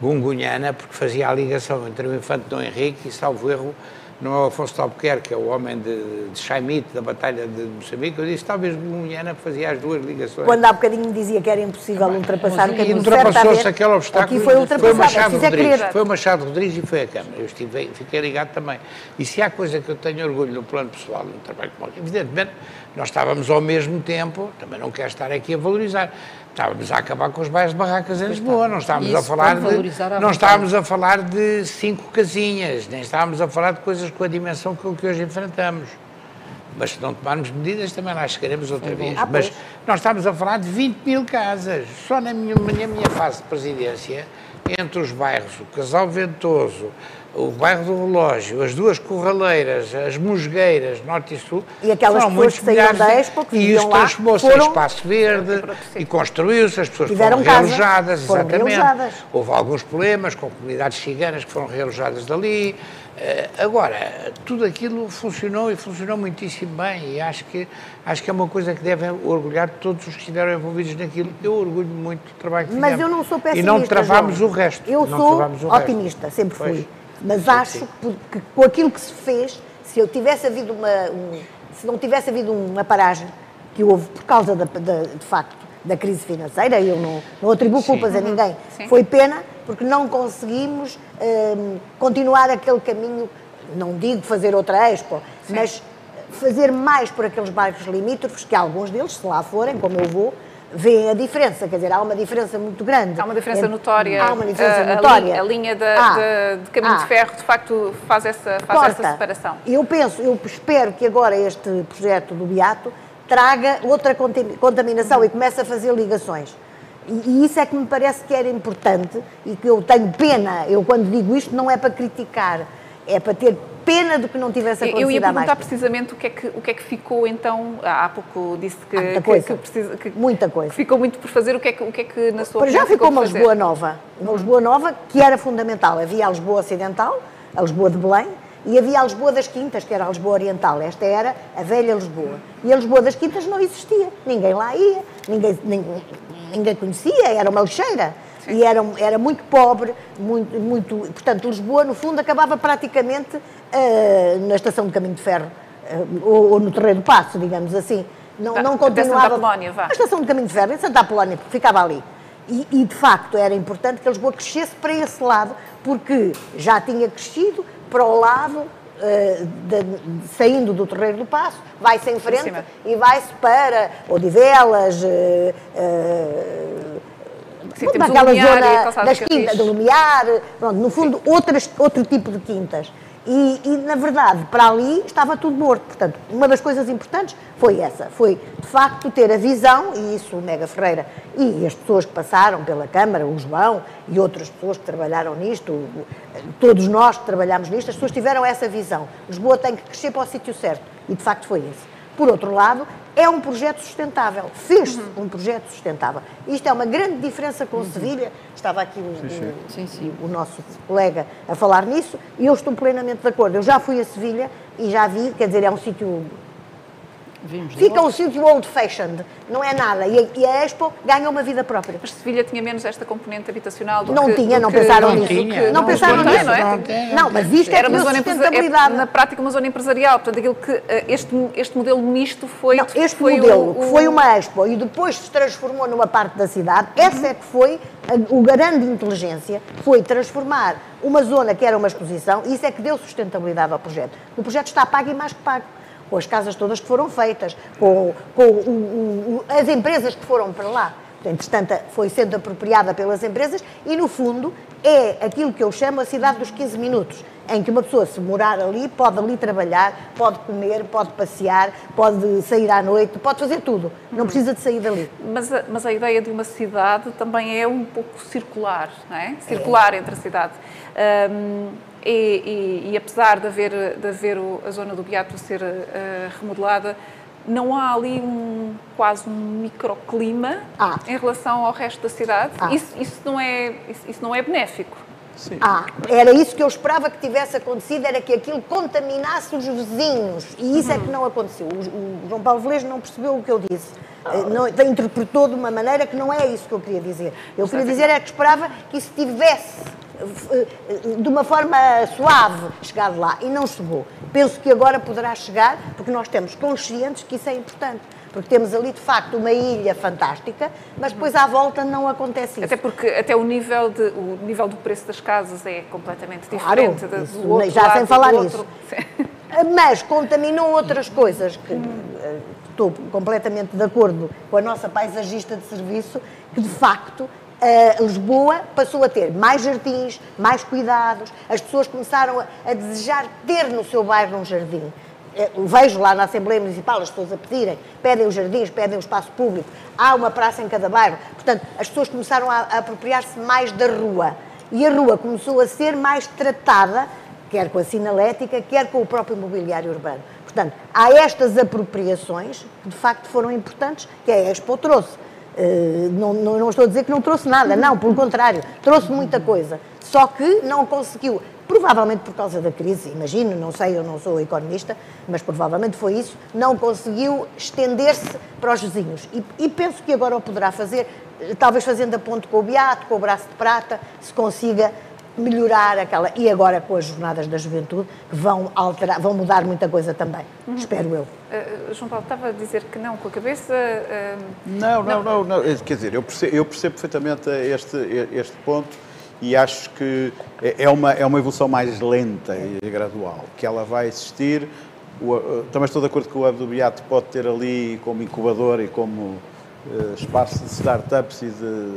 Gungunhana, porque fazia a ligação entre o Infante Dom Henrique e, salvo erro, não é o Afonso de Albuquerque, é o homem de, de Chaimite, da Batalha de Moçambique. Eu disse, talvez Gungunhana fazia as duas ligações. Quando há bocadinho dizia que era impossível ultrapassar o caminho ultrapassou-se aquele obstáculo. Aqui foi o ultrapassado, é Machado é Rodrigues. Foi o Machado Rodrigues e foi a Câmara. Eu estive, fiquei ligado também. E se há coisa que eu tenho orgulho no plano pessoal, no trabalho com evidentemente, nós estávamos ao mesmo tempo, também não quero estar aqui a valorizar, estávamos a acabar com os bairros de barracas em Lisboa, não estávamos a falar de, não estávamos a falar de cinco casinhas, nem estávamos a falar de coisas com a dimensão que, que hoje enfrentamos. Mas se não tomarmos medidas, também lá chegaremos outra vez. Ah, Mas nós estamos a falar de 20 mil casas. Só na minha, na minha fase de presidência, entre os bairros, o Casal Ventoso, o bairro do Relógio, as duas Corraleiras, as Musgueiras, Norte e Sul. E aquelas foram pessoas que saíram da Expo, que E isso transformou-se em espaço verde e construiu-se, as pessoas Tiveram foram casa, realojadas, foram exatamente. realojadas. Houve alguns problemas com comunidades ciganas que foram realojadas dali. Eh, Agora, tudo aquilo funcionou e funcionou muitíssimo bem e acho que, acho que é uma coisa que deve orgulhar todos os que estiveram envolvidos naquilo. Eu orgulho muito do trabalho que Mas fizemos. eu não sou E pessimista. não travámos o resto. Eu sou travámos o resto. otimista, sempre Pois. Mas Sim, acho sim. que, com aquilo que se fez, se eu tivesse havido uma. um- se não tivesse havido uma paragem que houve por causa da, da- de facto da crise financeira, eu não, não atribuo Sim. culpas a ninguém. Sim. Foi pena porque não conseguimos hum, continuar aquele caminho, não digo fazer outra expo, mas fazer mais por aqueles bairros limítrofes, que alguns deles, se lá forem, como eu vou, veem a diferença, quer dizer, há uma diferença muito grande. Há uma diferença Entre- notória. Há uma diferença a, a notória. linha- A linha da, Há. da- de caminho Há. de ferro, de facto, faz essa, faz essa Corta. separação. Eu penso, eu espero que agora este projeto do Beato traga outra contaminação e comece a fazer ligações. E, e isso é que me parece que era importante e que eu tenho pena, eu quando digo isto não é para criticar, é para ter pena de que não tivesse acontecido Eu ia mais perguntar tempo. precisamente o que, é que, o que é que ficou então. Há pouco disse que, Há muita que- coisa. que precisa- que- Muita coisa. ficou muito por fazer. O que é que, o que, é que na sua Para já ficou uma? Lisboa nova. Uma Lisboa nova que era fundamental. Havia a Lisboa Ocidental, a Lisboa de Belém, e havia a Lisboa das Quintas, que era a Lisboa Oriental. Esta era a velha Lisboa. E a Lisboa das Quintas não existia. Ninguém lá ia, ninguém, ninguém, ninguém conhecia, era uma lixeira. E era, era muito pobre, muito, muito. Portanto, Lisboa, no fundo, acabava praticamente eh, na estação de caminho de ferro, eh, ou, ou no Terreiro do Passo, digamos assim. Não, Da- não até Santa continuava. Apolónia, vá. A estação de caminho de ferro, em Santa Apolónia, porque ficava ali. E, e, de facto era importante que a Lisboa crescesse para esse lado, porque já tinha crescido para o lado, eh, de- saindo do Terreiro do Passo, vai-se em frente cima. e vai-se para Odivelas, eh, Sim, pronto, naquela Lumiar zona das quintas, do Lumiar, pronto, no fundo, outras, outro tipo de quintas. E, e, na verdade, para ali estava tudo morto. Portanto, uma das coisas importantes foi essa, foi, de facto, ter a visão, e isso o Mega Ferreira e as pessoas que passaram pela Câmara, o João e outras pessoas que trabalharam nisto, todos nós que trabalhamos nisto, as pessoas tiveram essa visão. Lisboa tem que crescer para o sítio certo. E, de facto, foi esse. Por outro lado, é um projeto sustentável. Fez-se um projeto sustentável. Isto é uma grande diferença com Sevilha. Estava aqui o, o- Sim, sim. o nosso colega a falar nisso e eu estou plenamente de acordo. Eu já fui a Sevilha e já vi, quer dizer, é um sítio. Vimos Fica logo. um sítio old-fashioned, não é nada. E a, e a Expo ganha uma vida própria. Mas Sevilha tinha menos esta componente habitacional do Não que... tinha, do não que- pensaram do nisso. tinha, Não que pensaram nisso. não é? Não. Não, mas isto é Era uma zona sustentabilidade. é, na prática uma zona empresarial, portanto aquilo que eh, este, este modelo misto foi, Não, este foi modelo, o, que o- foi uma expo e depois se transformou numa parte da cidade, essa é que foi a, o grande inteligência, foi transformar uma zona que era uma exposição, e isso é que deu sustentabilidade ao projeto. O projeto está pago e mais que pago. Com as casas todas que foram feitas, com, com o- o- as empresas que foram para lá. entretanto foi sendo apropriada pelas empresas e, no fundo, é aquilo que eu chamo a cidade dos 15 minutos, em que uma pessoa, se morar ali, pode ali trabalhar, pode comer, pode passear, pode sair à noite, pode fazer tudo, não precisa de sair dali. Mas a, mas a ideia de uma cidade também é um pouco circular, não é? Circular é. entre a cidade. Um, e, e, e, apesar de haver, de haver a zona do Beato ser uh, remodelada, não há ali um, quase um microclima ah. em relação ao resto da cidade? Ah. Isso, isso, não é, isso, isso não é benéfico? Sim. Ah, era isso que eu esperava que tivesse acontecido, era que aquilo contaminasse os vizinhos. E isso uhum. é que não aconteceu. O, o João Paulo Velez não percebeu o que eu disse. Eh, não, interpretou de uma maneira que não é isso que eu queria dizer. Eu queria dizer é que esperava que isso tivesse de uma forma suave chegado lá e não chegou. Penso que agora poderá chegar porque nós temos conscientes que isso é importante. Porque temos ali, de facto, uma ilha fantástica, mas depois à volta não acontece isso. Até porque até o nível, de, o nível do preço das casas é completamente diferente claro, do outro já lado, sem falar nisso. Mas contaminou outras coisas que eh, estou completamente de acordo com a nossa paisagista de serviço, que de facto Uh, Lisboa passou a ter mais jardins, mais cuidados, as pessoas começaram a, a desejar ter no seu bairro um jardim. Uh, vejo lá na Assembleia Municipal as pessoas a pedirem, pedem os jardins, pedem o espaço público, há uma praça em cada bairro. Portanto, as pessoas começaram a, a apropriar-se mais da rua. E a rua começou a ser mais tratada, quer com a sinalética, quer com o próprio mobiliário urbano. Portanto, há estas apropriações que de facto foram importantes, que a Expo trouxe não, não, não, estou a dizer que não trouxe nada, não, pelo contrário, trouxe muita coisa. Só que não conseguiu, provavelmente por causa da crise, imagino, não sei, eu não sou economista, mas provavelmente foi isso, não conseguiu estender-se para os vizinhos. E, e, penso que agora o poderá fazer, talvez fazendo a ponte com o Beato, com o Braço de Prata, se consiga melhorar aquela. E agora com as jornadas da juventude, que vão, alterar, vão mudar muita coisa também, uhum. espero eu. Uh, João Paulo, estava a dizer que não com a cabeça. Uh, não, não, não, não, não, Quer dizer, eu percebo, eu percebo perfeitamente este, este ponto e acho que é, é uma, é uma evolução mais lenta e gradual, que ela vai existir. O, também estou de acordo que o Hub do Beato pode ter ali como incubador e como uh, espaço de startups e de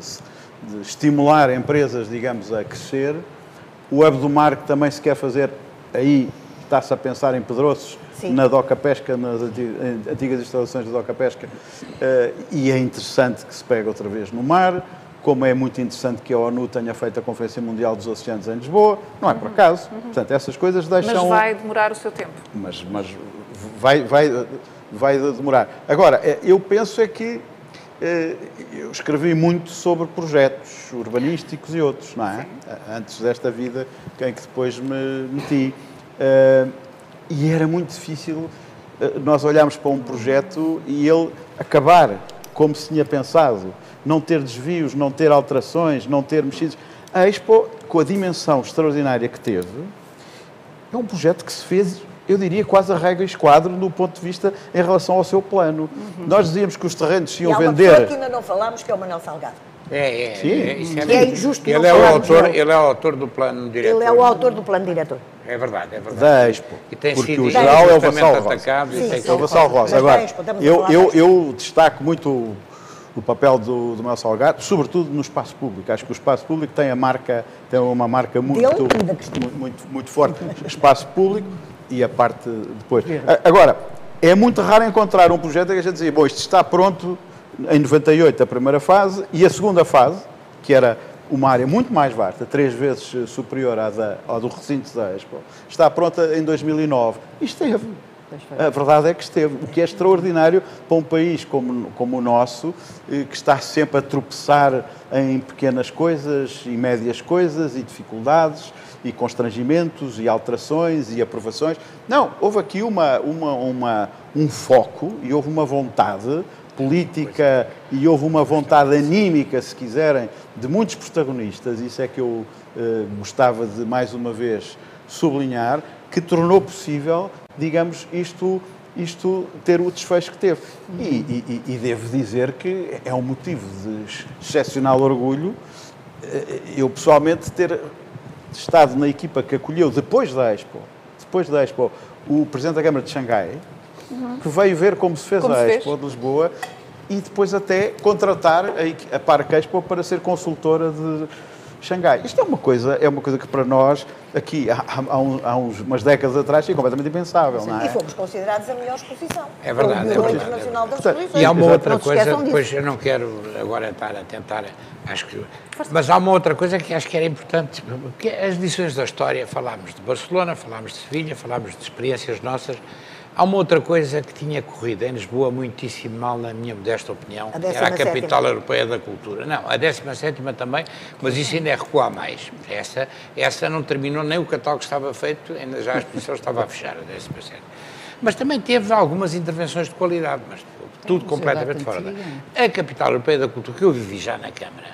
de estimular empresas, digamos, a crescer. O Hub do Mar, que também se quer fazer, aí está-se a pensar em Pedroços, Sim. na Doca Pesca, nas antigas instalações da Doca Pesca, uh, e é interessante que se pegue outra vez no mar, como é muito interessante que a ONU tenha feito a Conferência Mundial dos Oceanos em Lisboa, não é por uhum. acaso. Uhum. Portanto, essas coisas deixam... Mas vai demorar o seu tempo. Mas, mas vai, vai, vai demorar. Agora, eh, eu penso é que eh, eu escrevi muito sobre projetos urbanísticos e outros, não é? Sim. Antes desta vida em que depois me meti. Eh, e era muito difícil eh, nós olharmos para um projeto e ele acabar como se tinha pensado, não ter desvios, não ter alterações, não ter mexidos. A Expo, com a dimensão extraordinária que teve, é um projeto que se fez eu diria quase a regra esquadro do ponto de vista em relação ao seu plano. Uhum. Nós dizíamos que os terrenos se iam e há vender. Uma que ainda não falámos, que é o Manuel Salgado. É, é. Sim. É, isso é, que é injusto ele é, o autor, ele é o autor do plano diretor. Ele é o autor do plano diretor. É verdade, é verdade. Da Expo. E tem porque sido o geral é o Vassal Rosa. Sim, sim, é o Vassal Rosa. Agora, eu, eu, eu destaco muito o papel do, do Manuel Salgado, sobretudo no espaço público. Acho que o espaço público tem a marca, tem uma marca muito, muito, muito, muito forte. espaço público e a parte depois. Agora, é muito raro encontrar um projeto que a gente dizia, bom, isto está pronto em 98, a primeira fase, e a segunda fase, que era uma área muito mais vasta, três vezes superior à, da, à do recinto da Expo, está pronta em 2009. E esteve. A verdade é que esteve, o que é extraordinário para um país como, como o nosso, eh, que está sempre a tropeçar em pequenas coisas e médias coisas e dificuldades e constrangimentos e alterações e aprovações. Não, houve aqui uma, uma, uma, um foco e houve uma vontade política e houve uma vontade anímica, se quiserem, de muitos protagonistas, isso é que eu eh, gostava de mais uma vez sublinhar, que tornou possível, digamos, isto, isto ter o desfecho que teve. E, e, e devo dizer que é um motivo de excepcional orgulho eh, eu pessoalmente ter estado na equipa que acolheu depois da Expo, depois da Expo, o Presidente da Câmara de Xangai, uhum. que veio ver como se fez como a se Expo fez? de Lisboa e depois até contratar a, a Parque Expo para ser consultora de Xangai. Isto é uma coisa, é uma coisa que para nós, aqui há, há, uns, há uns, umas décadas atrás, é completamente impensável, não é? E fomos considerados a melhor exposição. É verdade, é verdade, Internacional é verdade. E há uma Não outra coisa, disso. depois eu não quero agora estar a tentar, acho que, mas há uma outra coisa que acho que era importante, que é as lições da história, falámos de Barcelona, falámos de Sevilha, falámos de experiências nossas, há uma outra coisa que tinha corrido em Lisboa muitíssimo mal, na minha modesta opinião, A era a 17ª. capital europeia da cultura. Não, a 17 também, mas isso ainda é recuar mais. Essa, essa não terminou, nem o catálogo estava feito, ainda já a exposição estava a fechar, a 17 mas também teve algumas intervenções de qualidade, mas tudo completamente fora. da- A capital europeia da cultura, que eu vivi já na Câmara,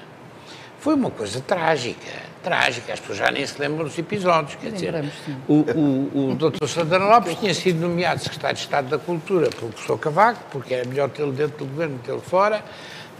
foi uma coisa trágica, trágica. As pessoas já nem se lembram dos episódios. Quer dizer, o, o, o Dr. Santana Lopes tinha sido nomeado secretário de Estado da Cultura pelo professor Cavaco, porque era melhor tê-lo dentro do governo que tê-lo fora.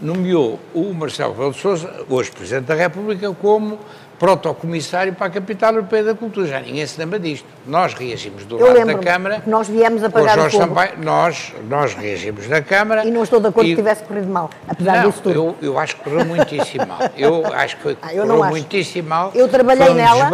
Nomeou o Marcelo Rebelo de Sousa, hoje Presidente da República, como protocomissário para a capital europeia da cultura. Já ninguém se lembra disto. Nós reagimos do Eu lado da Câmara. nós viemos a com o o. Sampaio, nós, nós reagimos na Câmara. E não estou de acordo e- que tivesse corrido mal, apesar não, disso tudo. eu, eu acho que correu muitíssimo mal. Eu acho que foi, Ah, eu correu acho. muitíssimo mal. Eu trabalhei um nela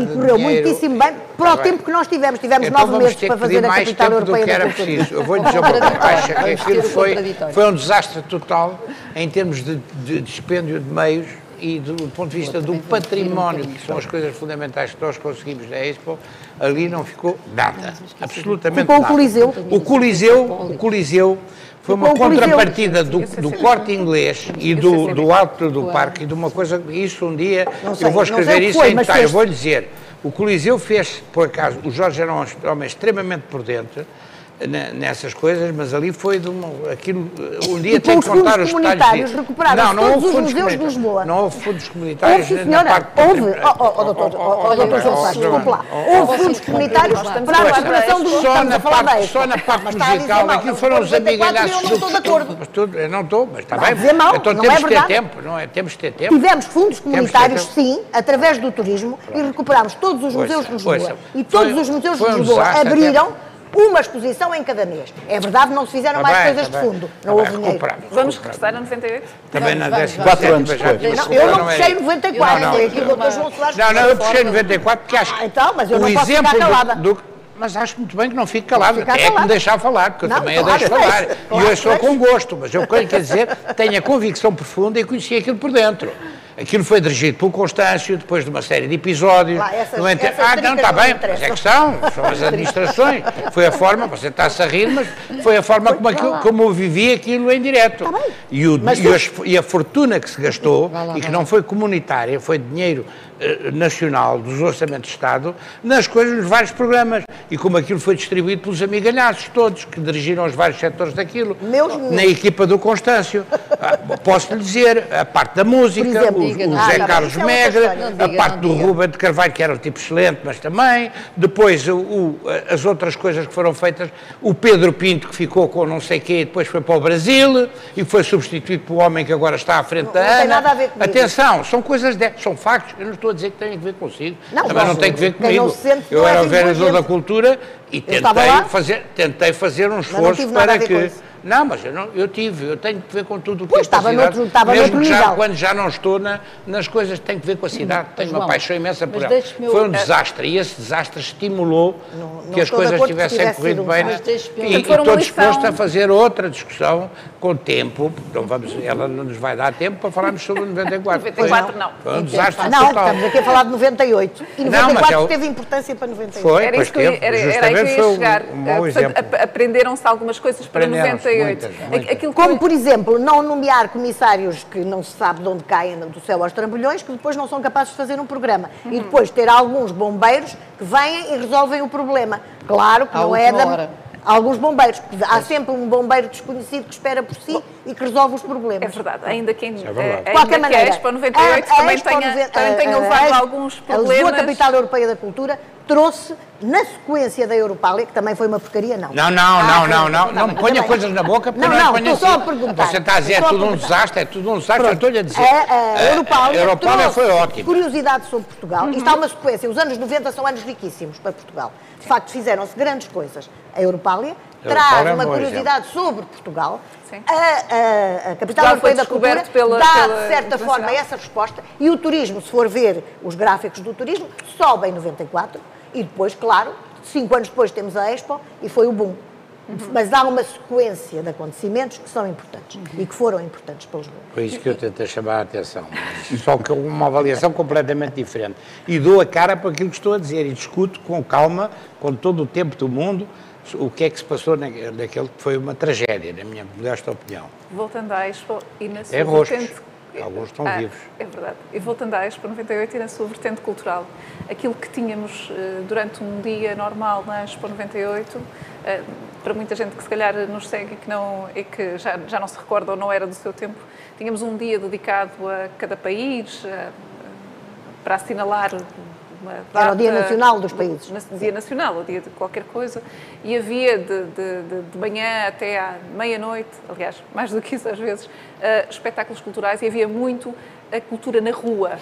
e de correu muitíssimo bem para o tempo que nós tivemos. Tivemos Então nove meses para fazer a mais capital tempo do europeia que era preciso. Eu vou lhe dizer uma coisa. Acho que aquilo foi, foi um desastre total em termos de, de dispêndio de meios e do ponto de vista do um património, que são as coisas fundamentais que nós conseguimos na Expo, ali não ficou nada. Absolutamente Ficou o nada. Coliseu. O Coliseu, o Coliseu foi uma o contrapartida do, do corte inglês e do, do alto do parque e de uma coisa, isso um dia, sei, eu vou escrever o isso foi, em detalhe, eu vou lhe dizer, o Coliseu fez, por acaso, o Jorge era um homem extremamente prudente nessas coisas, mas ali foi de uma, aquilo, um dia tem que os contar fundos os comunitários detalhes. não, não todos houve os fundos museus de. Lisboa. Não houve fundos comunitários Houve, senhora. Houve. Oh, oh, oh, doutor, oh, doutor Sousa, oh, desculpe lá. Houve fundos comunitários para a recuperação do só na parte, só na parte musical, aquilo foram os 94 amigalhaços. Eu não estou de acordo. Eu não estou, mas está bem. então não temos é que ter verdade. tempo, não é? Temos que ter tempo. Tivemos fundos comunitários, sim, através do turismo, e recuperámos todos os museus de Lisboa. E todos os museus de Lisboa abriram uma exposição em cada mês. É verdade, não se fizeram Está mais bem, coisas está de fundo. Está Não bem, houve dinheiro. Vamos regressar a 98? Também na Vamos, décima vamos. Quatro anos depois. Não, eu não é puxei isso. 94, Não, foi não. o João Soares. Não, que não, eu puxei fora. 94 porque acho Ah, então, mas eu o não posso ficar exemplo do- calada. do- mas acho muito bem que não fique calado, Ficar até é que me deixar falar, porque eu Não, também a claro, deixo deixo, falar. claro, e eu sou deixo. com gosto, mas eu quero quer dizer, tenho a convicção profunda e conheci aquilo por dentro. Aquilo foi dirigido pelo Constâncio, depois de uma série de episódios. Lá, essas- Não essas ah, não, está bem, mas é que são, são as administrações. Foi a forma, você está-se a rir, mas foi a forma como, aquilo- como eu vivi aquilo em direto. Bem. E, o- Mas e as- e a fortuna que se gastou, lá, e que não foi comunitária, foi dinheiro eh, nacional dos orçamentos de Estado, nas coisas, nos vários programas. E como aquilo foi distribuído pelos amigalhaços todos, que dirigiram os vários setores daquilo, Meus na meninos. equipa do Constâncio. Ah, posso lhe dizer, a parte da música, exemplo, diga, o não José diga. Carlos Isso é Megre, a parte do. Ruben de Carvalho, que era um tipo excelente, mas também. Depois o- o- as outras coisas que foram feitas, o Pedro Pinto, que ficou com não sei quê, depois foi para o Brasil e foi substituído pelo homem que agora está à frente Não- da não tem Ana. nada a ver comigo. Atenção, são coisas, de, são factos. Eu não estou a dizer que tenha a ver consigo. Não, também não tem que ver comigo. Eu era o vereador da cultura e tentei fazer, tentei fazer um esforço a para que. Não, mas eu, não, eu tive, eu tenho que ver com tudo o que pois, é estava noutro, estava mesmo noutro já, quando já não estou na, nas coisas que têm que ver com a cidade, tenho João, uma paixão imensa por ela. Foi um eh, desastre e esse desastre estimulou não, não que as coisas tivessem corrido um bem. Né? E, estou lição... disposto a fazer outra discussão com tempo, Então vamos, ela não nos vai dar tempo para falarmos sobre 94. 94 não. Foi um desastre Não, total. estamos aqui a falar de 98. E 94 não, é teve importância para 98. Foi, era isso que eu, era, ia chegar. Um, Aprenderam-se algumas coisas para 98. É Como, por exemplo, não nomear comissários que não se sabe de onde caem do céu aos trambolhões, que depois não são capazes de fazer um programa. Uhum. E depois ter alguns bombeiros que vêm e resolvem o problema. Claro que não é da. Hora. Alguns bombeiros, porque há sempre um bombeiro desconhecido que espera por si Bom, e que resolve os problemas. É verdade, ainda que, é verdade. Eh, ainda Qualquer que maneira, a Expo 98 a, a também, Expo tenha, 90, também tenha levado alguns problemas. A Lisboa, Capital Europeia da Cultura, trouxe, na sequência da Europália, que também foi uma porcaria, não. Não, não, Ah, não, não, não, tá não me ponha tá coisas na boca, porque Não, não, é não, ponha estou só a assim. perguntar. Você está a dizer, é tudo um desastre, é tudo um desastre, eu estou-lhe a dizer. A, a Europália a Europália trouxe foi ótima. curiosidade sobre Portugal. Isto há uma sequência. Os anos 90 são anos riquíssimos para Portugal. De facto, fizeram-se grandes coisas. A Europália traz é um uma curiosidade sobre Portugal. Sim. A, a- a capital europeia foi da cultura pela- dá, pela de certa forma, essa resposta. E o turismo, se for ver os gráficos do turismo, sobe em 94 e depois, claro, cinco anos depois temos a Expo e foi o boom. Mas há uma sequência de acontecimentos que são importantes e que foram importantes para Lisboa. Foi isso que eu tentei chamar a atenção. Só que uma avaliação completamente diferente. E dou a cara para aquilo que estou a dizer e discuto com calma, com todo o tempo do mundo, o que é que se passou na- naquele que foi uma tragédia, na minha modesta opinião. Voltando à Expo e na sua É. Alguns estão Ah, vivos. É verdade. E voltando à Expo 98 e na sua vertente cultural, aquilo que tínhamos eh, durante um dia normal na Expo 98, eh, para muita gente que se calhar nos segue e que, não, e que já, já não se recorda ou não era do seu tempo, tínhamos um dia dedicado a cada país, para assinalar uma data... Era o Dia Nacional dos países. Dia Nacional, o dia de qualquer coisa, e havia de, de, de- de manhã até à meia-noite, aliás, mais do que isso às vezes, eh, espetáculos culturais e havia muito a cultura na rua,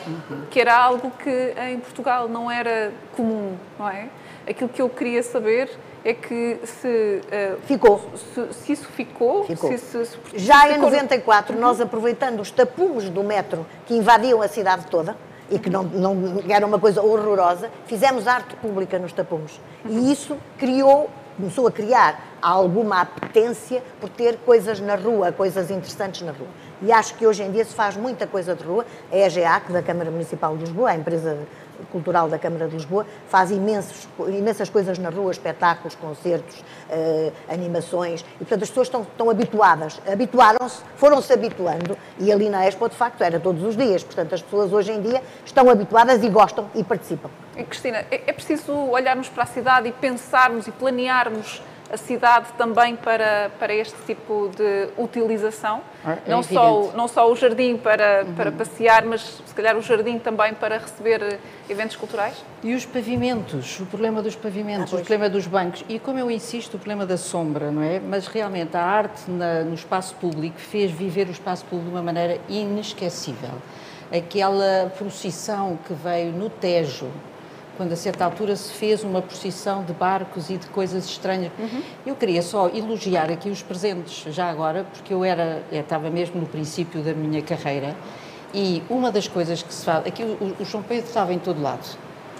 que era algo que em Portugal não era comum, não é? Aquilo que eu queria saber é que se, eh, Ficou. se, se isso ficou, Ficou. se, se- Já em ficou no- 94, nós aproveitando os tapumes do metro que invadiam a cidade toda e que não, não era uma coisa horrorosa, fizemos arte pública nos tapumes. E isso criou, começou a criar alguma apetência por ter coisas na rua, coisas interessantes na rua. E acho que hoje em dia se faz muita coisa de rua. A EGEAC, da Câmara Municipal de Lisboa, a empresa cultural da Câmara de Lisboa, faz imensos, imensas coisas na rua, espetáculos, concertos, eh, animações, e portanto as pessoas estão, estão habituadas, habituaram-se, foram-se habituando, e ali na Expo de facto era todos os dias, portanto as pessoas hoje em dia estão habituadas e gostam e participam. E, Cristina, é é preciso olharmos para a cidade e pensarmos e planearmos a cidade também para, para este tipo de utilização? É não, só. Uhum. não só o jardim para, para passear, mas se calhar o jardim também para receber eh, eventos culturais? E os pavimentos, o problema dos pavimentos, Ah, o problema dos bancos. E como eu insisto, o problema da sombra, não é? Mas realmente a arte na- no espaço público fez viver o espaço público de uma maneira inesquecível. Aquela procissão que veio no Tejo, quando a certa altura se fez uma procissão de barcos e de coisas estranhas. Eu queria só elogiar aqui os presentes, já agora, porque eu era, eu estava mesmo no princípio da minha carreira, e uma das coisas que se faz, aqui o, o João Pedro estava em todo lado,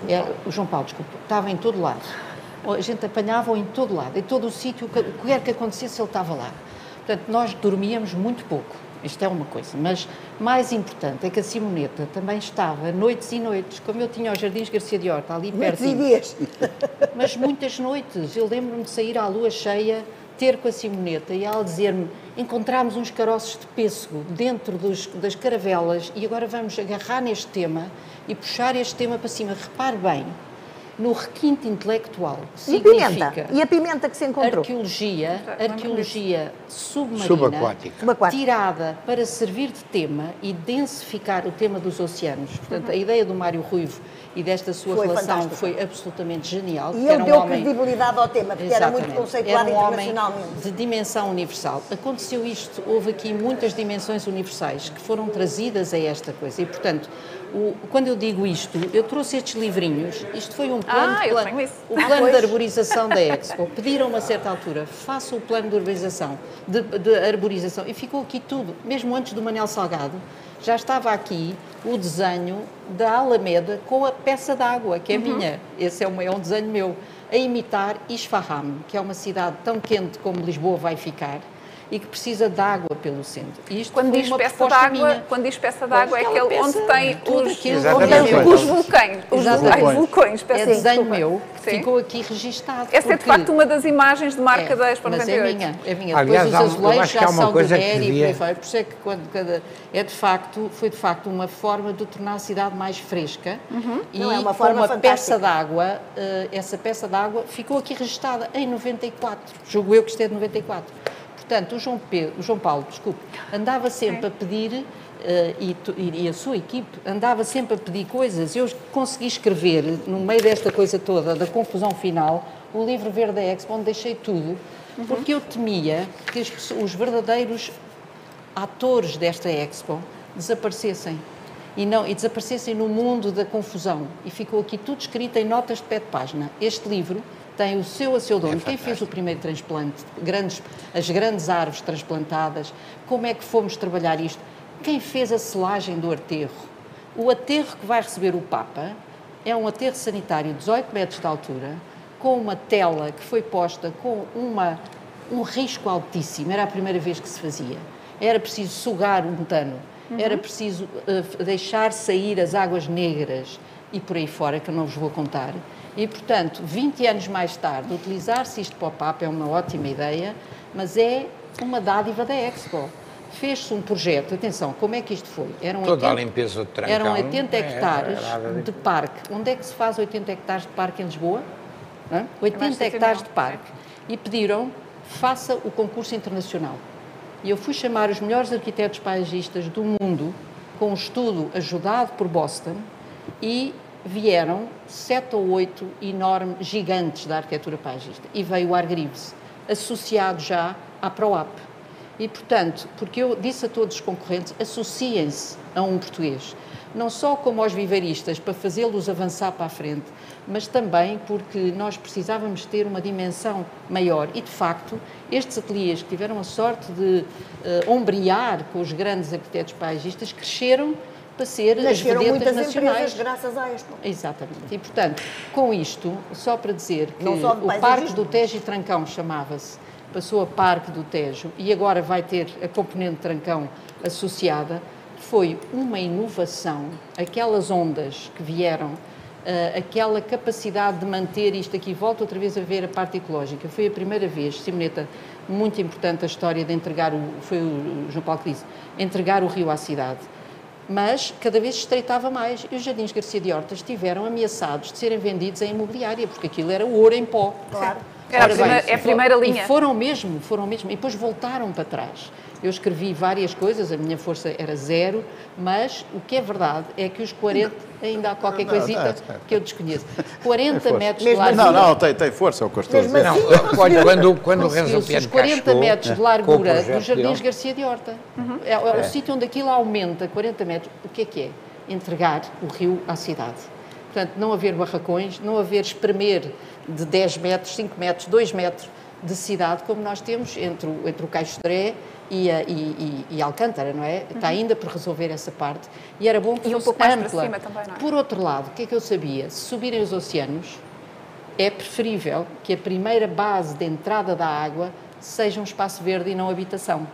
Era- o João Paulo, desculpa, estava em todo lado. A gente apanhava-o em todo lado, em todo o sítio, o que quer que acontecesse, ele estava lá. Portanto, nós dormíamos muito pouco. Isto é uma coisa, mas mais importante é que a Simoneta também estava noites e noites, como eu tinha os Jardins Garcia de Horta ali Noites perto. e dias. Mas muitas noites. Eu lembro-me de sair à lua cheia, ter com a Simoneta e ela dizer-me: encontramos uns caroços de pêssego dentro dos- das caravelas e agora vamos agarrar neste tema e puxar este tema para cima. Repare bem no requinte intelectual E a pimenta? significa E a pimenta que se encontrou? arqueologia, arqueologia submarina, Subaquática. Subaquática. tirada para servir de tema e densificar o tema dos oceanos. Portanto, a ideia do Mário Ruivo e desta sua Foi relação fantástica. foi absolutamente genial. E ele um deu homem- credibilidade ao tema, porque era muito Exatamente. conceituado Era um homem internacionalmente. de dimensão universal. Aconteceu isto, houve aqui muitas dimensões universais que foram trazidas a esta coisa. E, portanto, o- quando eu digo isto, eu trouxe estes livrinhos. Isto foi um plano, Ah, de eu plan- tenho isso. o plano de arborização da Expo. Pediram a uma certa altura, faça o plano de arborização, de, de arborização. E ficou aqui tudo, mesmo antes do Manel Salgado, já estava aqui o desenho da Alameda com a peça d'água, que é minha. Esse é um, é um desenho meu, a imitar Isfahan, que é uma cidade tão quente como Lisboa vai ficar e que precisa de água pelo centro. E isto Quando diz peça d'água, quando diz peça d'água é aquele onde tem os, tem os vulcões, os vulcões, vulcões, peço É desenho desculpa. meu, que Sim. ficou aqui registado. Essa é de facto uma das imagens de marca É, da Expo mas 98. é minha, é minha. Aliás, Depois os azulejos já são do que Neri e por devia- aí vai. Por isso é que quando cada, é de facto, foi de facto uma forma de tornar a cidade mais fresca e Não, é uma com forma uma fantástica. peça d'água, eh, essa peça d'água ficou aqui registada em 94. Julgo eu que isto é de 94. Portanto, o João, Pedro, o João Paulo, desculpe, andava sempre a pedir eh, e, tu- e- a sua equipe andava sempre a pedir coisas. Eu consegui escrever, no meio desta coisa toda, da confusão final, o livro Verde da Expo, onde deixei tudo, porque eu temia que as os verdadeiros atores desta Expo desaparecessem. E, não, e desaparecessem no mundo da confusão. E ficou aqui tudo escrito em notas de pé de página. Este livro tem o seu a seu dono. É Quem fez o primeiro transplante? Grandes, as grandes árvores transplantadas. Como é que fomos trabalhar isto? Quem fez a selagem do aterro? O aterro que vai receber o Papa é um aterro sanitário de 18 metros de altura, com uma tela que foi posta com uma, um risco altíssimo. Era a primeira vez que se fazia. Era preciso sugar o metano, era preciso eh, deixar sair as águas negras e por aí fora, que eu não vos vou contar. E, portanto, 20 anos mais tarde, utilizar-se isto para o Papa é uma ótima ideia, mas é uma dádiva da Expo. Fez-se um projeto, atenção, como é que isto foi? Eram Toda a limpeza do trancão, Eram 80 é, hectares é nada de parque. Onde é que se faz 80 hectares de parque em Lisboa? Hã? 80 sítio hectares de parque. E pediram, faça o concurso internacional. E eu fui chamar os melhores arquitetos paisagistas do mundo, com um estudo ajudado por Boston, e vieram sete ou oito enormes gigantes da arquitetura paisagista. E veio o Argrives, associado já à ProAP. E, portanto, porque eu disse a todos os concorrentes, associem-se a um português. Não só como aos viveiristas, para fazê-los avançar para a frente, mas também porque nós precisávamos ter uma dimensão maior. E, de facto, estes ateliês que tiveram a sorte de eh, ombrear com os grandes arquitetos paisagistas cresceram para ser as Nasceram vedetas nacionais. graças a Expo. Exatamente. E, portanto, com isto, só para dizer que o Parque do Tejo e Trancão chamava-se, passou a Parque do Tejo e agora vai ter a componente Trancão associada, foi uma inovação, aquelas ondas que vieram, eh, aquela capacidade de manter isto aqui, volto outra vez a ver a parte ecológica, foi a primeira vez, Simoneta, muito importante a história de entregar, o, foi o João Paulo que disse, entregar o rio à cidade mas cada vez estreitava mais e os Jardins Garcia de Hortas estiveram ameaçados de serem vendidos em imobiliária, porque aquilo era ouro em pó. Claro. Era a bem, é a primeira e linha. foram mesmo, foram mesmo, e depois voltaram para trás. Eu escrevi várias coisas, a minha força era zero, mas o que é verdade é que os 40, ainda há qualquer Não, coisita não, não. que eu desconheço, 40 força. metros de Mesmo assim, largura. Não, não, tem, tem força, é o que eu estou a dizer. Não, Assim, olha, quando, quando o Renzo Piano os cá 40 chegou, metros de largura dos Jardins dele, Garcia de Horta. É, é o sítio onde aquilo aumenta 40 metros. O que é que é? Entregar o rio à cidade. Portanto, não haver barracões, não haver espremer de 10 metros, 5 metros, 2 metros de cidade, como nós temos entre o, entre o Caixo de Dré e, e, e- Alcântara, não é? Está ainda por resolver essa parte. E era bom que E um pouco mais para ampla. cima também, não é? Por outro lado, o que é que eu sabia? Se subirem os oceanos, é preferível que a primeira base de entrada da água seja um espaço verde e não habitação.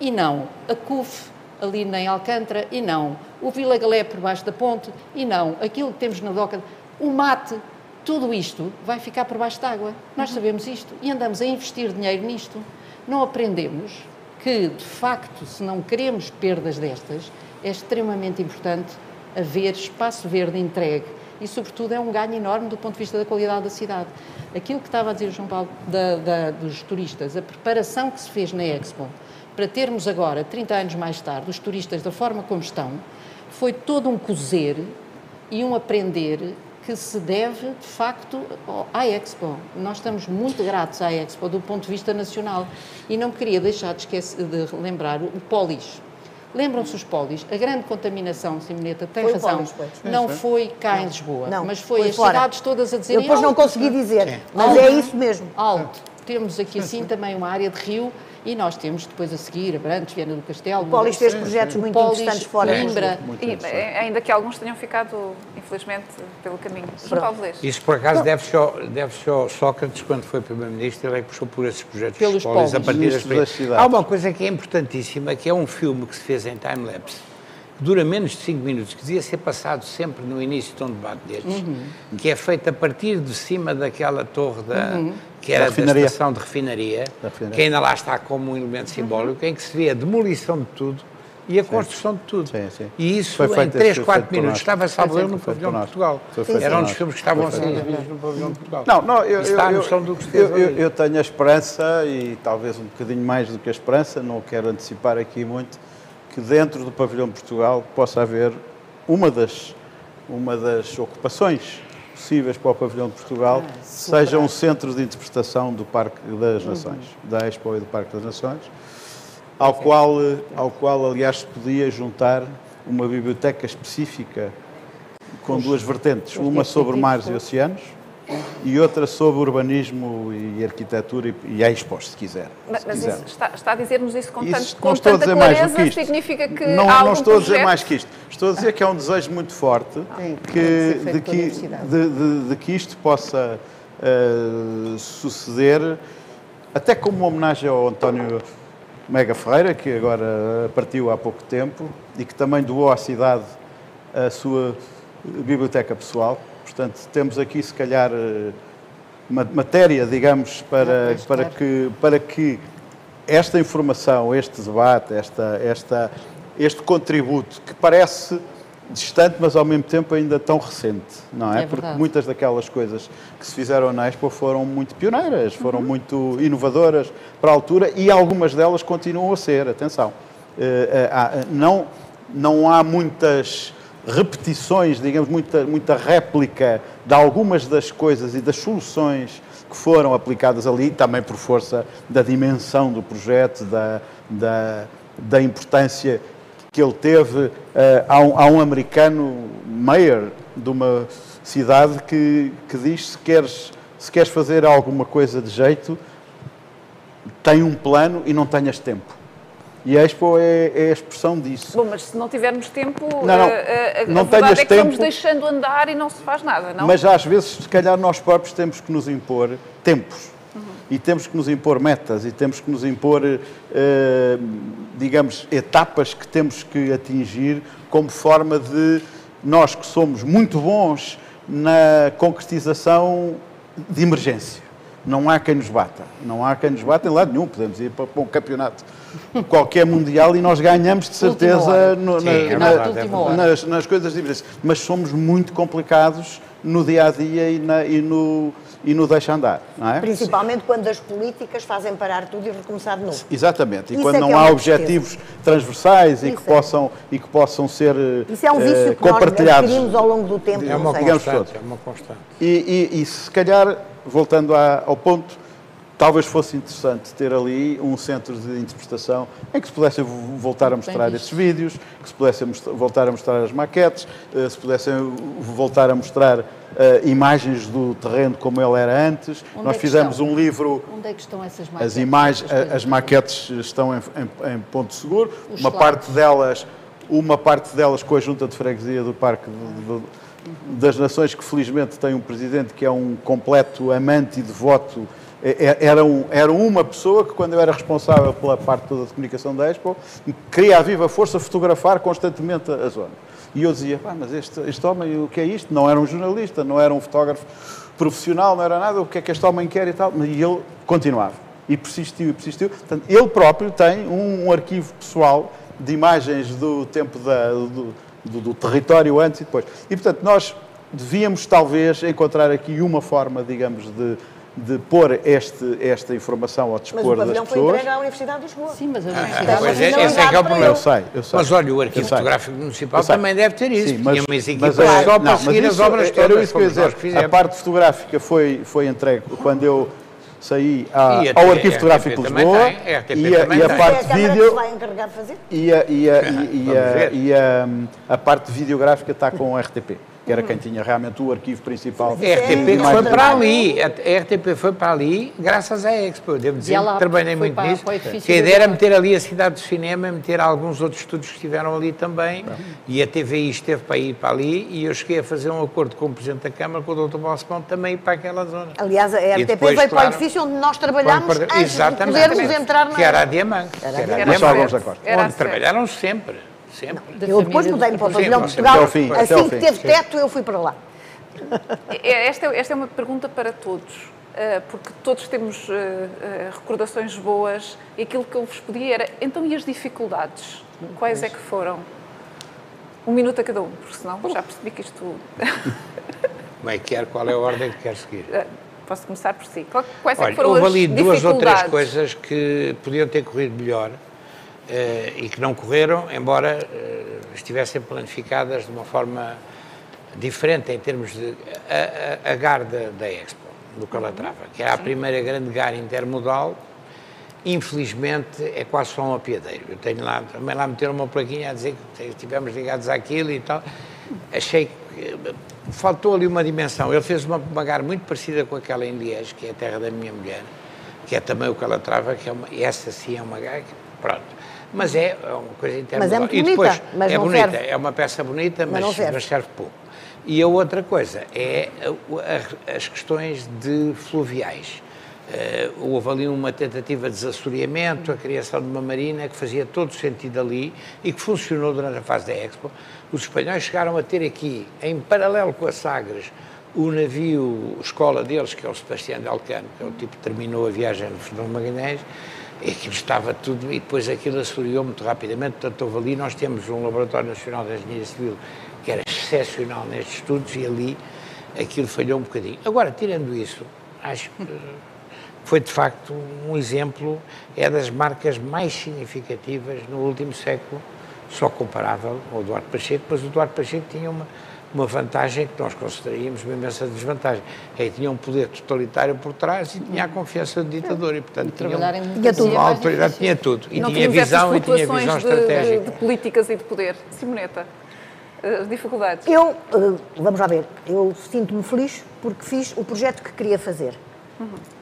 E não a CUF ali em Alcântara, e não o Vila Galé por baixo da ponte, e não aquilo que temos na doca, o mate, tudo isto vai ficar por baixo da água. Nós sabemos isto e andamos a investir dinheiro nisto. Não aprendemos que, de facto, se não queremos perdas destas, é extremamente importante haver espaço verde entregue e, sobretudo, é um ganho enorme do ponto de vista da qualidade da cidade. Aquilo que estava a dizer o João Paulo da- da- dos turistas, a preparação que se fez na Expo para termos agora, 30 anos mais tarde, os turistas da forma como estão, foi todo um cozer e um aprender que se deve, de facto, à Expo. Nós estamos muito gratos à Expo do ponto de vista nacional. E não queria deixar de, esquecer, de lembrar o Polis. Lembram-se os Polis? A grande contaminação, Simoneta, tem Foi razão. Polis, foi. Não foi cá em Lisboa, Não, mas foi, foi as fora. cidades todas a Eu dizerem depois não "Alto, consegui dizer, Sim. mas Alto. é isso mesmo. Alto. Temos aqui assim também uma área de rio e nós temos depois a seguir Abrantes, Viana do Castelo. O Polis fez projetos muito Polis, interessantes fora Coimbra. E, interessante. eh, ainda que alguns tenham ficado, infelizmente, pelo caminho. João Paulo Vez. Isso, por acaso, deve-se ao, deve ao Sócrates, quando foi Primeiro-Ministro, ele é que puxou por esses projetos Pelos dos polis, a polis. partir das cidades. Há uma coisa que é importantíssima, que é um filme que se fez em time-lapse, dura menos de 5 minutos, que devia ser passado sempre no início de um debate destes, que é feito a partir de cima daquela torre da, que era Da da, refinaria. estação de refinaria, Da refinaria. que ainda lá está como um elemento simbólico, em que se vê a demolição de tudo e a construção de tudo. Sim, sim. E isso Foi em feito 3, esse 4 feito por minutos. Estava, salvo no pavilhão de. Portugal. Era um dos filmes que estavam a ser exibidos no pavilhão de Portugal. Não, não, eu, Isso eu, eu- do que eu, eu, eu tenho a esperança, e talvez um bocadinho mais do que a esperança, não quero antecipar aqui muito, que dentro do pavilhão de Portugal possa haver uma das, uma das ocupações possíveis para o pavilhão de Portugal, Ah, seja um centro de interpretação do Parque das Nações, da Expo e do Parque das Nações, ao qual, ao qual aliás se podia juntar uma biblioteca específica com duas vertentes, os uma sobre mares e oceanos e outra sobre urbanismo e arquitetura e, e expos, se quiser. Mas, se mas quiser. isso, está, está a dizer-nos isso com, Isso tanto, não com estou a tanta dizer mais do clareza, que isto. significa que não, há não estou a dizer projeto? mais que isto. Estou a dizer que é um desejo muito forte Tem- tem que de, que, de, de- de que isto possa eh, suceder, até como uma homenagem ao António Mega Ferreira, que agora partiu há pouco tempo e que também doou à cidade a sua biblioteca pessoal. Portanto, temos aqui, se calhar, eh, ma- matéria, digamos, para, para, que, para que esta informação, este debate, esta, esta, este contributo, que parece distante, mas ao mesmo tempo ainda tão recente, não é? É Porque muitas daquelas coisas que se fizeram na Expo foram muito pioneiras, foram muito inovadoras para a altura e algumas delas continuam a ser, atenção. Eh, eh, não, não há muitas repetições, digamos, muita, muita réplica de algumas das coisas e das soluções que foram aplicadas ali, também por força da dimensão do projeto, da, da, da importância que ele teve. eh, há, um, um americano, mayor de uma cidade, que, que diz se queres, se queres fazer alguma coisa de jeito, tem um plano e não tenhas tempo. E a Expo é, é a expressão disso. Bom, mas se não tivermos tempo, Não, não. eh, eh, a, Não verdade tenhas é que vamos tempo. deixando andar e não se faz nada, não? Mas às vezes, se calhar, nós próprios temos que nos impor tempos. E temos que nos impor metas e temos que nos impor, eh, digamos, etapas que temos que atingir como forma de nós que somos muito bons na concretização de emergência. Não há quem nos bata. Não há quem nos bata em lado nenhum. Podemos ir para, para um campeonato qualquer mundial e nós ganhamos de certeza no- Sim, na- é na- é nas, nas coisas de emergência. Mas somos muito complicados no dia a dia e, na- e no, e no deixa andar, não é? Principalmente quando as políticas fazem parar tudo e recomeçar de novo. Exatamente. E Isso quando é não é há objetivos transversais e que, é. possam, e que possam ser Isso é um vício eh, que nós compartilhados. adquirimos ao longo do tempo. É uma constante, todos. é uma constante. E, e- e se calhar, voltando à- ao ponto, talvez fosse interessante ter ali um centro de interpretação em que se pudessem vo- voltar a mostrar esses vídeos, que se pudessem voltar a mostrar as maquetes, eh, se pudessem voltar a mostrar eh, imagens do terreno como ele era antes. Onde Nós é fizemos estão? um livro Onde é que estão essas maquetes? as imagens, as maquetes estão em, em- em ponto seguro. Os uma parte delas, uma parte delas com a junta de freguesia do Parque de- de- das Nações, que felizmente tem um presidente que é um completo amante e devoto. É- é- Era, um- era uma pessoa que, quando eu era responsável pela parte toda de comunicação da Expo, queria a viva força fotografar constantemente a zona. E eu dizia, pá, mas este, este homem, o que é isto? Não era um jornalista, não era um fotógrafo profissional, não era nada, o que é que este homem quer e tal. E ele continuava. E persistiu e persistiu. Portanto, ele próprio tem um, um arquivo pessoal de imagens do tempo da- do, do- do território antes e depois. E, portanto, nós devíamos talvez encontrar aqui uma forma, digamos, de, de pôr este, esta informação ao Mas o dispor das pavilhão foi pessoas. entregue à Universidade de Lisboa. Sim, mas a Ah, universidade... pois é, finalidade esse é que é o problema. Eu sei, eu sei. Mas olha, o Arquivo. Fotográfico Municipal também deve ter isso. Sim, Tinha umas equipas mas, só não, para mas seguir as obras era todas, isso que eu ia dizer. A parte fotográfica foi, foi entregue quando eu saí E a ao Arquivo a Fotográfico de Lisboa tem, a e a, e a. É parte a de vídeo vai encarregar de fazer. e a, e a, e, a, a, a parte videográfica está com o RTP, que era quem tinha realmente o arquivo principal. A RTP foi para ali, a RTP foi para ali graças à Expo, eu devo dizer, ela que trabalhei muito para- nisso, para que a ideia era meter ali a cidade do cinema, meter alguns outros estúdios que estiveram ali também, e a TVI esteve para ir para ali, e eu cheguei a fazer um acordo com o Presidente da Câmara, com o Dr. Balsemão, também ir para aquela zona. Aliás, a RTP depois, veio para o claro, edifício onde nós trabalhámos Quando- antes Exatamente. de podermos entrar na... Que era a Diamante. era a Era Mas só Diamante, alguns da Costa. Era Onde trabalharam sempre, sempre. da Eu depois mudei-me para o pavilhão de Portugal. assim que fim. teve teto, eu fui para lá. É- Esta, é- esta é uma pergunta para todos, eh, porque todos temos eh, eh, recordações boas e aquilo que eu vos pedi era, então e as dificuldades? Quais é que foram? Um minuto a cada um, porque senão já percebi que isto... Como é que quer, qual é a ordem que quer seguir? Posso começar por si. Quais é que Olha, foram houve as ali duas ou três coisas que podiam ter corrido melhor e que não correram, embora eh, estivessem planificadas de uma forma diferente em termos de a, a, a GAR da, da Expo, do Calatrava, que era a primeira grande GAR intermodal, infelizmente é quase só um apiadeiro. Eu tenho lá, também lá meteram uma plaquinha a dizer que estivemos ligados àquilo e tal. Achei faltou ali uma dimensão. Ele fez uma magar muito parecida com aquela em Liège, que é a terra da minha mulher, que é também o que ela trava, que é uma, essa sim é uma gaga, pronto. Mas é uma coisa interna. Mas é muito depois, bonita, mas é não bonita, serve. é uma peça bonita, Mas mas, serve. mas serve pouco. E a outra coisa é as questões de fluviais. Eh, houve ali uma tentativa de desassoreamento, a criação de uma marina que fazia todo sentido ali e que funcionou durante a fase da Expo. Os espanhóis chegaram a ter aqui, em paralelo com a Sagres, o navio escola deles, que é o Sebastião de Alcano, que é o tipo que terminou a viagem no Fernão Magalhães, aquilo estava tudo, e depois aquilo assoreou muito rapidamente, portanto houve ali, nós temos um Laboratório Nacional de Engenharia Civil que era excepcional nestes estudos e ali aquilo falhou um bocadinho. Agora, tirando isso, acho que foi de facto um exemplo, é das marcas mais significativas no último século, só comparável ao Duarte Pacheco, mas o Duarte Pacheco tinha uma, uma vantagem que nós consideraríamos uma imensa desvantagem, é que tinha um poder totalitário por trás e tinha a confiança do ditador e, portanto, tinha, um- Tinha tudo. democracia é a mais autoridade tinha tudo, e não tinha visão e tinha visão de, estratégica. de políticas e de poder. Simoneta, as dificuldades. Eu, eh, vamos lá ver, eu sinto-me feliz porque fiz o projeto que queria fazer.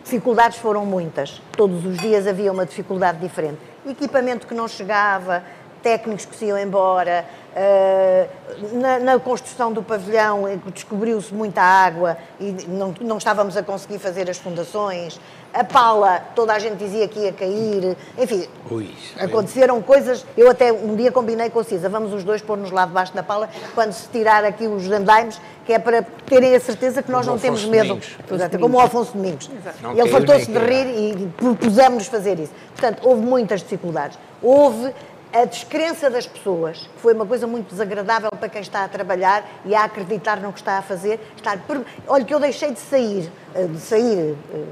Dificuldades foram muitas. Todos os dias havia uma dificuldade diferente. Equipamento que não chegava, técnicos que se iam embora. Eh, na, na construção do pavilhão descobriu-se muita água e não, não estávamos a conseguir fazer as fundações. A pala, toda a gente dizia que ia cair. Enfim, Ui, foi- Aconteceram coisas, eu até um dia combinei com a Cisa, vamos os dois pôr-nos lá debaixo da pala quando se tirar aqui os andaimes, que é para terem a certeza que nós Como não temos Afonso medo. Domingos. Exato, como o Alfonso Domingos. Não Ele fartou-se de rir e propusemos-nos fazer isso. Portanto, houve muitas dificuldades. Houve a descrença das pessoas, que foi uma coisa muito desagradável para quem está a trabalhar e a acreditar no que está a fazer. Estar per... Olha que eu deixei de sair, eh, de sair eh,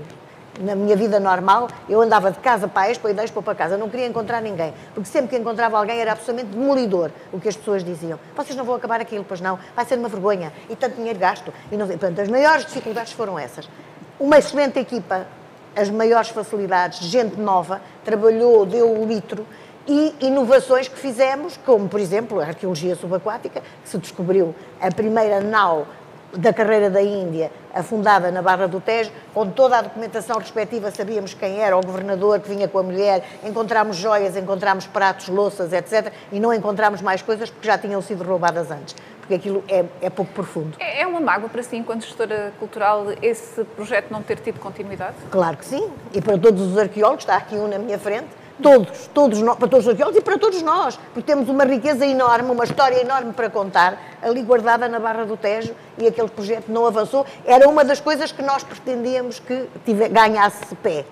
na minha vida normal, eu andava de casa para a Expo e da Expo para casa, eu não queria encontrar ninguém, porque sempre que encontrava alguém era absolutamente demolidor o que as pessoas diziam. Vocês não vão acabar aquilo, pois não, vai ser uma vergonha, e tanto dinheiro gasto. E não. Portanto, as maiores dificuldades foram essas. Uma excelente equipa, as maiores facilidades, gente nova, trabalhou, deu o litro, e inovações que fizemos, como, por exemplo, a arqueologia subaquática, que se descobriu a primeira nau da carreira da Índia, afundada na Barra do Tejo, com toda a documentação respectiva, sabíamos quem era, o governador que vinha com a mulher, encontramos joias, encontramos pratos, louças, etc. E não encontramos mais coisas porque já tinham sido roubadas antes, porque aquilo é, é pouco profundo. É é uma mágoa para si, enquanto gestora cultural, esse projeto não ter tido continuidade? Claro que sim, e para todos os arqueólogos, está aqui um na minha frente, todos, todos nós, para todos os arqueólogos e para todos nós, porque temos uma riqueza enorme, uma história enorme para contar, ali guardada na Barra do Tejo, e aquele projeto não avançou. Era uma das coisas que nós pretendíamos que tive, ganhasse pé.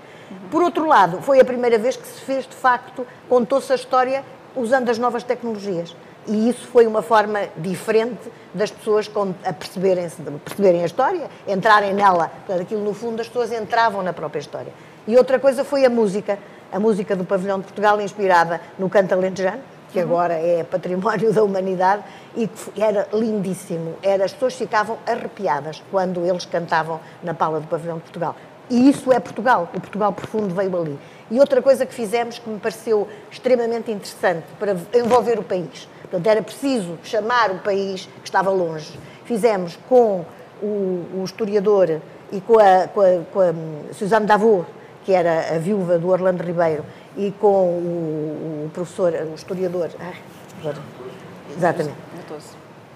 Por outro lado, foi a primeira vez que se fez, de facto, contou-se a história usando as novas tecnologias. E isso foi uma forma diferente das pessoas a perceberem, perceberem a história, entrarem nela. Portanto, aquilo, no fundo, as pessoas entravam na própria história. E outra coisa foi a música. A música do Pavilhão de Portugal, inspirada no canto alentejano, que agora é património da humanidade, e que era lindíssimo. Era, as pessoas ficavam arrepiadas quando eles cantavam na pala do Pavilhão de Portugal. E isso é Portugal, o Portugal profundo veio ali. E outra coisa que fizemos que me pareceu extremamente interessante para envolver o país. Portanto, era preciso chamar o país que estava longe. Fizemos com o, o historiador e com a, com a, com a hum, Suzanne Davot, que era a viúva do Orlando Ribeiro, e com o, o professor, o historiador. agora- exatamente.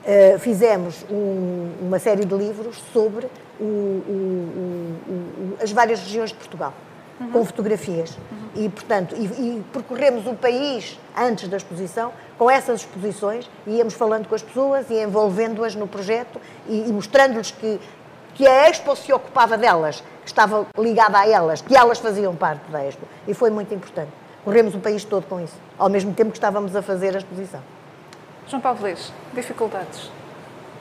Uh, fizemos um- uma série de livros sobre o- o- as várias regiões de Portugal, com fotografias. E, portanto, e, e percorremos o país antes da exposição com essas exposições, e íamos falando com as pessoas e envolvendo-as no projeto e, e mostrando-lhes que, que a Expo se ocupava delas, que estava ligada a elas, que elas faziam parte da Expo. E foi muito importante. Corremos o país todo com isso, ao mesmo tempo que estávamos a fazer a exposição. João Paulo Lês, dificuldades,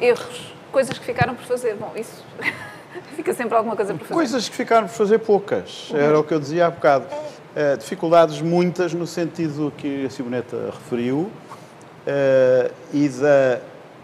erros, coisas que ficaram por fazer. Bom, isso fica sempre alguma coisa por fazer. Coisas que ficaram por fazer poucas, era o que eu dizia há bocado. Eh, dificuldades muitas no sentido que a Simoneta referiu eh, e da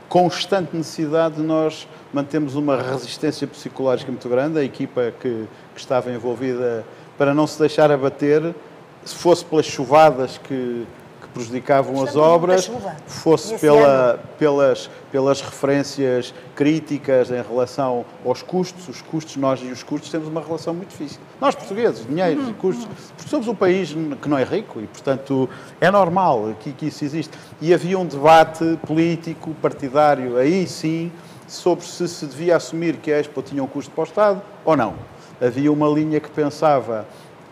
constante necessidade de nós mantermos uma resistência psicológica muito grande, a equipa que, que estava envolvida para não se deixar abater, se fosse pelas chuvadas que, que prejudicavam as Estamos muita obras, fosse pela, ano. pelas, pelas referências críticas em relação aos custos. Os custos, nós e os custos temos uma relação muito difícil. Nós, portugueses, dinheiros e custos, porque somos um país que não é rico e, portanto, é normal que, que isso existe. E havia um debate político, partidário, aí sim, sobre se se devia assumir que a Expo tinha um custo para o Estado ou não. Havia uma linha que pensava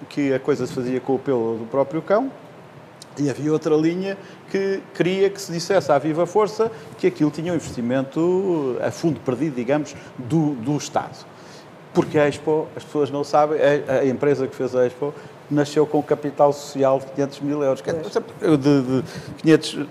que a coisa se fazia com o pelo do próprio cão, e havia outra linha que queria que se dissesse à viva força que aquilo tinha um investimento a fundo perdido, digamos, do, do Estado. Porque a Expo, as pessoas não sabem, a, a empresa que fez a Expo nasceu com capital social de 500 mil euros. De, de 500, eh,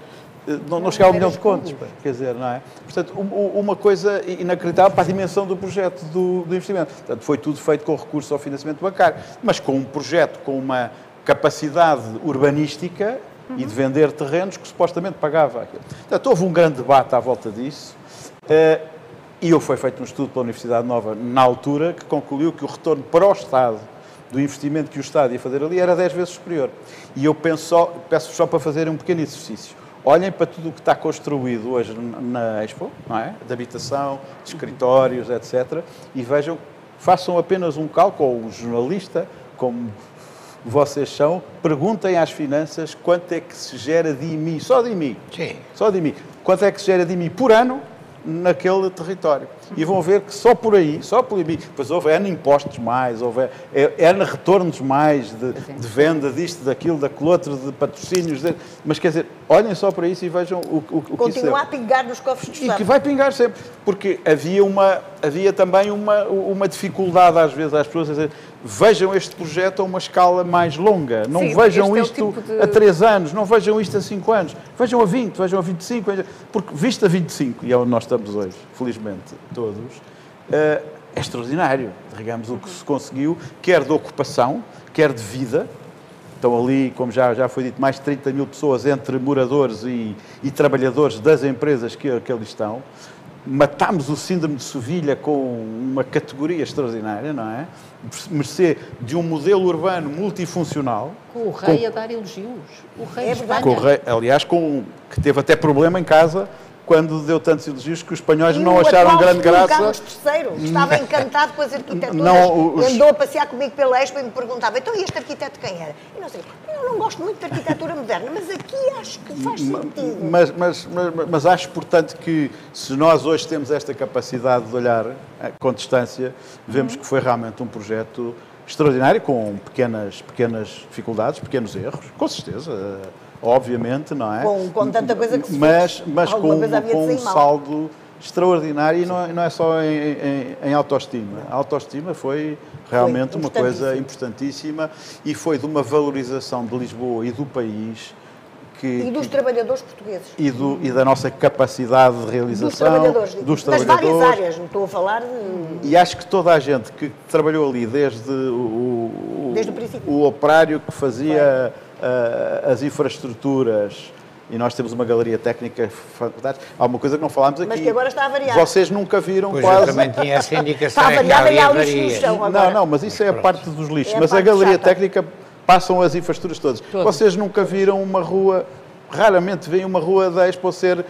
não, não chegava a um milhão de contos, quer dizer, não é? Portanto, um- um- uma coisa inacreditável para a dimensão do projeto do, do investimento. Portanto, foi tudo feito com recurso ao financiamento bancário, mas com um projeto com uma capacidade urbanística e de vender terrenos que supostamente pagava aquilo. Portanto, houve um grande debate à volta disso. eh, e eu foi feito um estudo pela Universidade Nova na altura que concluiu que o retorno para o Estado do investimento que o Estado ia fazer ali era 10 vezes superior. E eu penso só, peço só para fazerem um pequeno exercício. Olhem para tudo o que está construído hoje na Expo, não é? De habitação, de escritórios, etc. E vejam, façam apenas um cálculo, ou um jornalista, como vocês são, perguntem às finanças quanto é que se gera de IMI, só de IMI. Sim. Só de IMI. Quanto é que se gera de IMI por ano naquele território? E vão ver que só por aí, só por IMI, depois houve N impostos mais, houve N retornos mais de, de venda disto, daquilo, daquele outro, de patrocínios, de- mas quer dizer, olhem só para isso e vejam o, o, o que Continua é. a pingar nos cofres do E Estado. que vai pingar sempre, porque havia, uma, havia também uma, uma dificuldade às vezes às pessoas a dizer vejam este projeto a uma escala mais longa, não Sim, vejam é isto tipo de- a 3 anos, não vejam isto a 5 anos, vejam a 20, vejam a 25, vejam- porque visto a 25, e é onde nós estamos hoje, felizmente todos, eh, é extraordinário, digamos, o que se conseguiu, quer de ocupação, quer de vida, Estão ali, como já, já foi dito, mais de 30 mil pessoas entre moradores e, e trabalhadores das empresas que, que ali estão. Matámos o síndrome de Sevilha com uma categoria extraordinária, não é? Mercê de um modelo urbano multifuncional. Com o rei a dar elogios. O rei É. Espanha. Com o rei- aliás, com, que teve até problema em casa quando deu tantos elogios que os espanhóis E não acharam grande graça. Carlos III estava encantado com as arquiteturas. Não, os- Andou a passear comigo pela Expo e me perguntava, então e este arquiteto quem era? E não sei, eu não gosto muito de arquitetura moderna, mas aqui acho que faz sentido. Mas, mas, mas, mas acho, portanto, que se nós hoje temos esta capacidade de olhar eh, com distância, vemos que foi realmente um projeto extraordinário, com pequenas, pequenas dificuldades, pequenos erros, com certeza, obviamente, não é? Com- com tanta coisa que se Mas, fez, mas com, com um mal. saldo extraordinário e não, é- não é só em, em- em autoestima. A autoestima foi realmente uma coisa importantíssima e foi de uma valorização de Lisboa e do país que, E dos que- trabalhadores portugueses. e, do- e da nossa capacidade de Dos realização, trabalhadores. dos das trabalhadores. várias áreas, não estou a falar de... E acho que toda a gente que trabalhou ali, desde o, o- Desde o o operário que fazia ah, as infraestruturas, e nós temos uma galeria técnica fantástica. Há uma coisa que não falámos aqui. Mas que agora está a variar. Vocês nunca viram Pois eu quase. também tinha essa indicação. Está é que variada e há lixo no chão agora. Não, não, mas isso é a parte dos lixos. É a mas a parte galeria chata. técnica passam as infraestruturas todas. Vocês nunca viram uma rua, raramente veem uma rua da Expo ser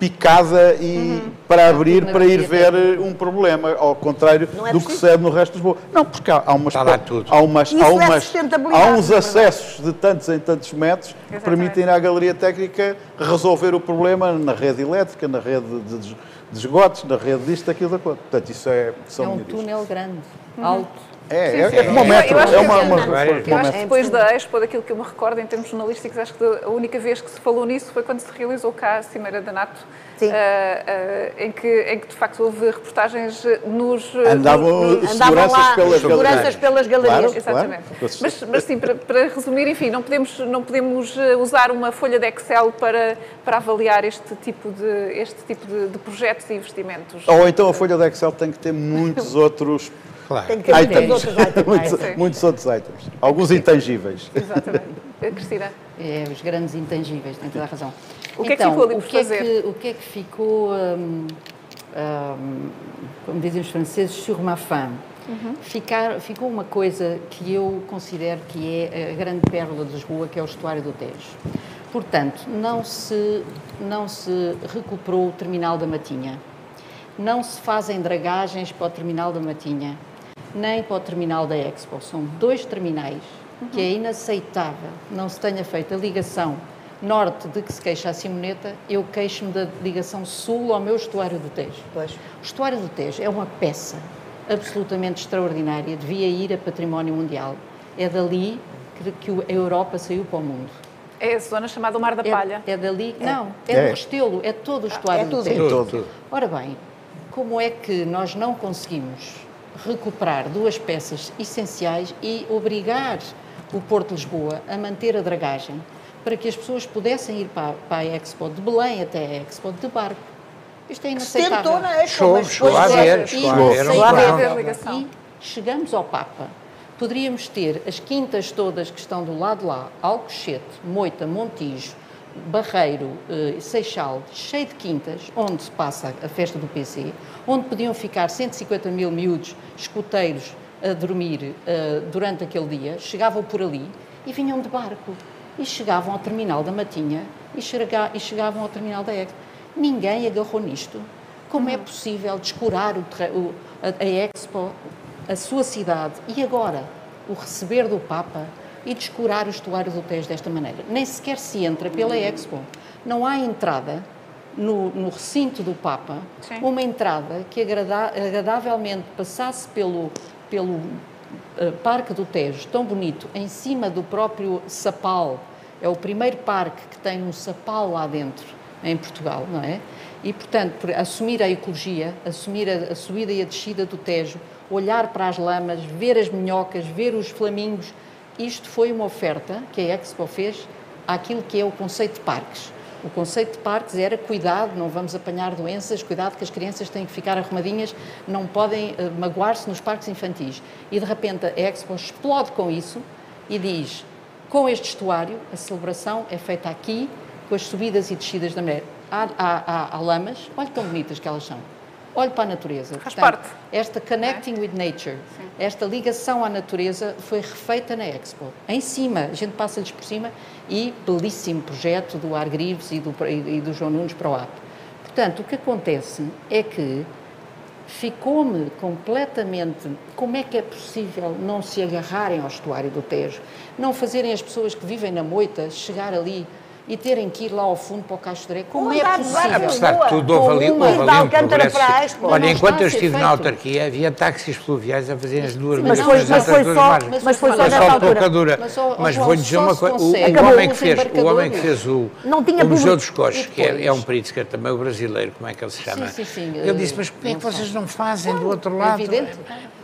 picada e para abrir, na para ir ver um problema, ao contrário é do que se é no resto de Lisboa. Não, porque há, há umas, Está lá tudo. há umas, há é umas, há uns verdade. acessos de tantos em tantos metros que Exatamente. permitem à galeria técnica resolver o problema na rede elétrica, na rede de, de- de esgotos, na rede disto, daquilo, daquilo. Portanto, isso é, são É um túnel grande, alto. É, é, sim. é como o Eu- metro, eu acho é que uma, é uma, verdade. uma- Eu acho que depois da Expo, daquilo que eu me recordo em termos jornalísticos, acho que a única vez que se falou nisso foi quando se realizou cá a Cimeira da NATO, Sim. ah, ah, em, que, em que de facto houve reportagens nos. Andavam nos- os Andavam seguranças lá pelas seguranças galerias. pelas galerias. Claro, Exatamente. claro. Mas, mas sim, para, para resumir, enfim, não podemos, não podemos eh, usar uma folha de Excel para, para avaliar este tipo, de, este tipo de, de projetos e investimentos. Ou então a folha de Excel tem que ter muitos outros Claro. Tem que ter muitos outros items. muitos, muitos outros items. Alguns intangíveis. Exatamente. Eh, Cristina? É, os grandes intangíveis, tem toda a razão. O que é que então, ficou ali o por que é fazer? que- o que é que ficou, hum, hum, como dizem os franceses, sur ma faim? Uhum. Ficar, ficou uma coisa que eu considero que é a grande pérola de Lisboa, que é o estuário do Tejo. Portanto, não se, não se recuperou o terminal da Matinha, não se fazem dragagens para o terminal da Matinha, nem para o terminal da Expo. São dois terminais que é inaceitável não se tenha feito a ligação norte de que se queixa a Simoneta, eu queixo-me da ligação sul ao meu estuário do Tejo. Pois. O estuário do Tejo é uma peça absolutamente extraordinária, devia ir a património mundial. É dali que, a Europa saiu para o mundo. É a zona chamada o Mar da Palha. É, é dali, não, é, É. do Restelo, é todo o estuário é do tudo. Tejo. Tudo, tudo. Ora bem, como é que nós não conseguimos recuperar duas peças essenciais e obrigar o Porto de Lisboa a manter a dragagem para que as pessoas pudessem ir para, para a Expo de Belém até a Expo de barco? Isto é se inaceitável. tentou na Expo, mas chegou a chegou a a haver conjunto. ligação. E chegamos ao Papa. Poderíamos ter as quintas todas que estão do lado de lá, Alcochete, Moita, Montijo, Barreiro, eh, Seixal, cheio de quintas, onde se passa a festa do PC, onde podiam ficar 150 mil miúdos, escuteiros, a dormir eh, durante aquele dia, chegavam por ali e vinham de barco. E chegavam ao terminal da Matinha e, chega- e chegavam ao terminal da Expo. Ninguém agarrou nisto. Como é possível descurar o terre- o- a, a Expo, a sua cidade e agora o receber do Papa e descurar o estuário do Tejo desta maneira? Nem sequer se entra pela Expo. Não há entrada no, no recinto do Papa, Sim. uma entrada que agrada- agradavelmente passasse pelo, pelo eh, Parque do Tejo, tão bonito, em cima do próprio Sapal. É o primeiro parque que tem um Sapal lá dentro, em Portugal, não é? E, portanto, por assumir a ecologia, assumir a, a subida e a descida do Tejo, olhar para as lamas, ver as minhocas, ver os flamingos, isto foi uma oferta que a Expo fez àquilo que é o conceito de parques. O conceito de parques era cuidado, não vamos apanhar doenças, cuidado que as crianças têm que ficar arrumadinhas, não podem eh, magoar-se nos parques infantis. E de repente a Expo explode com isso e diz: com este estuário, a celebração é feita aqui, com as subidas e descidas da mulher. Há, há, há, há lamas, olha tão bonitas que elas são. Olhe para a natureza. Faz Portanto, parte. Esta connecting with nature, esta ligação à natureza foi refeita na Expo. Em cima, a gente passa-lhes por cima e belíssimo projeto do Argrives e do, e e do João Nunes para o AP. Portanto, o que acontece é que ficou-me completamente. Como é que é possível não se agarrarem ao estuário do Tejo? Não fazerem as pessoas que vivem na moita chegar ali e terem que ir lá ao fundo para o Areia? Como é possível? Apesar de tudo, houve ali, houve ali um progresso. a Olha, enquanto eu a estive na autarquia, havia táxis fluviais a fazerem as duas Mas foi- mas foi só- mas foi só Mas nessa só altura. Mas, vou-lhe dizer só uma se coisa: o, homem que fez, o homem que fez o, Não tinha o Museu dos Coches, que é, é um. Pritzker também, o brasileiro, como é que ele se chama? Sim, sim, sim, Eu eh, disse, mas porquê é que vocês não fazem do outro É lado? evidente.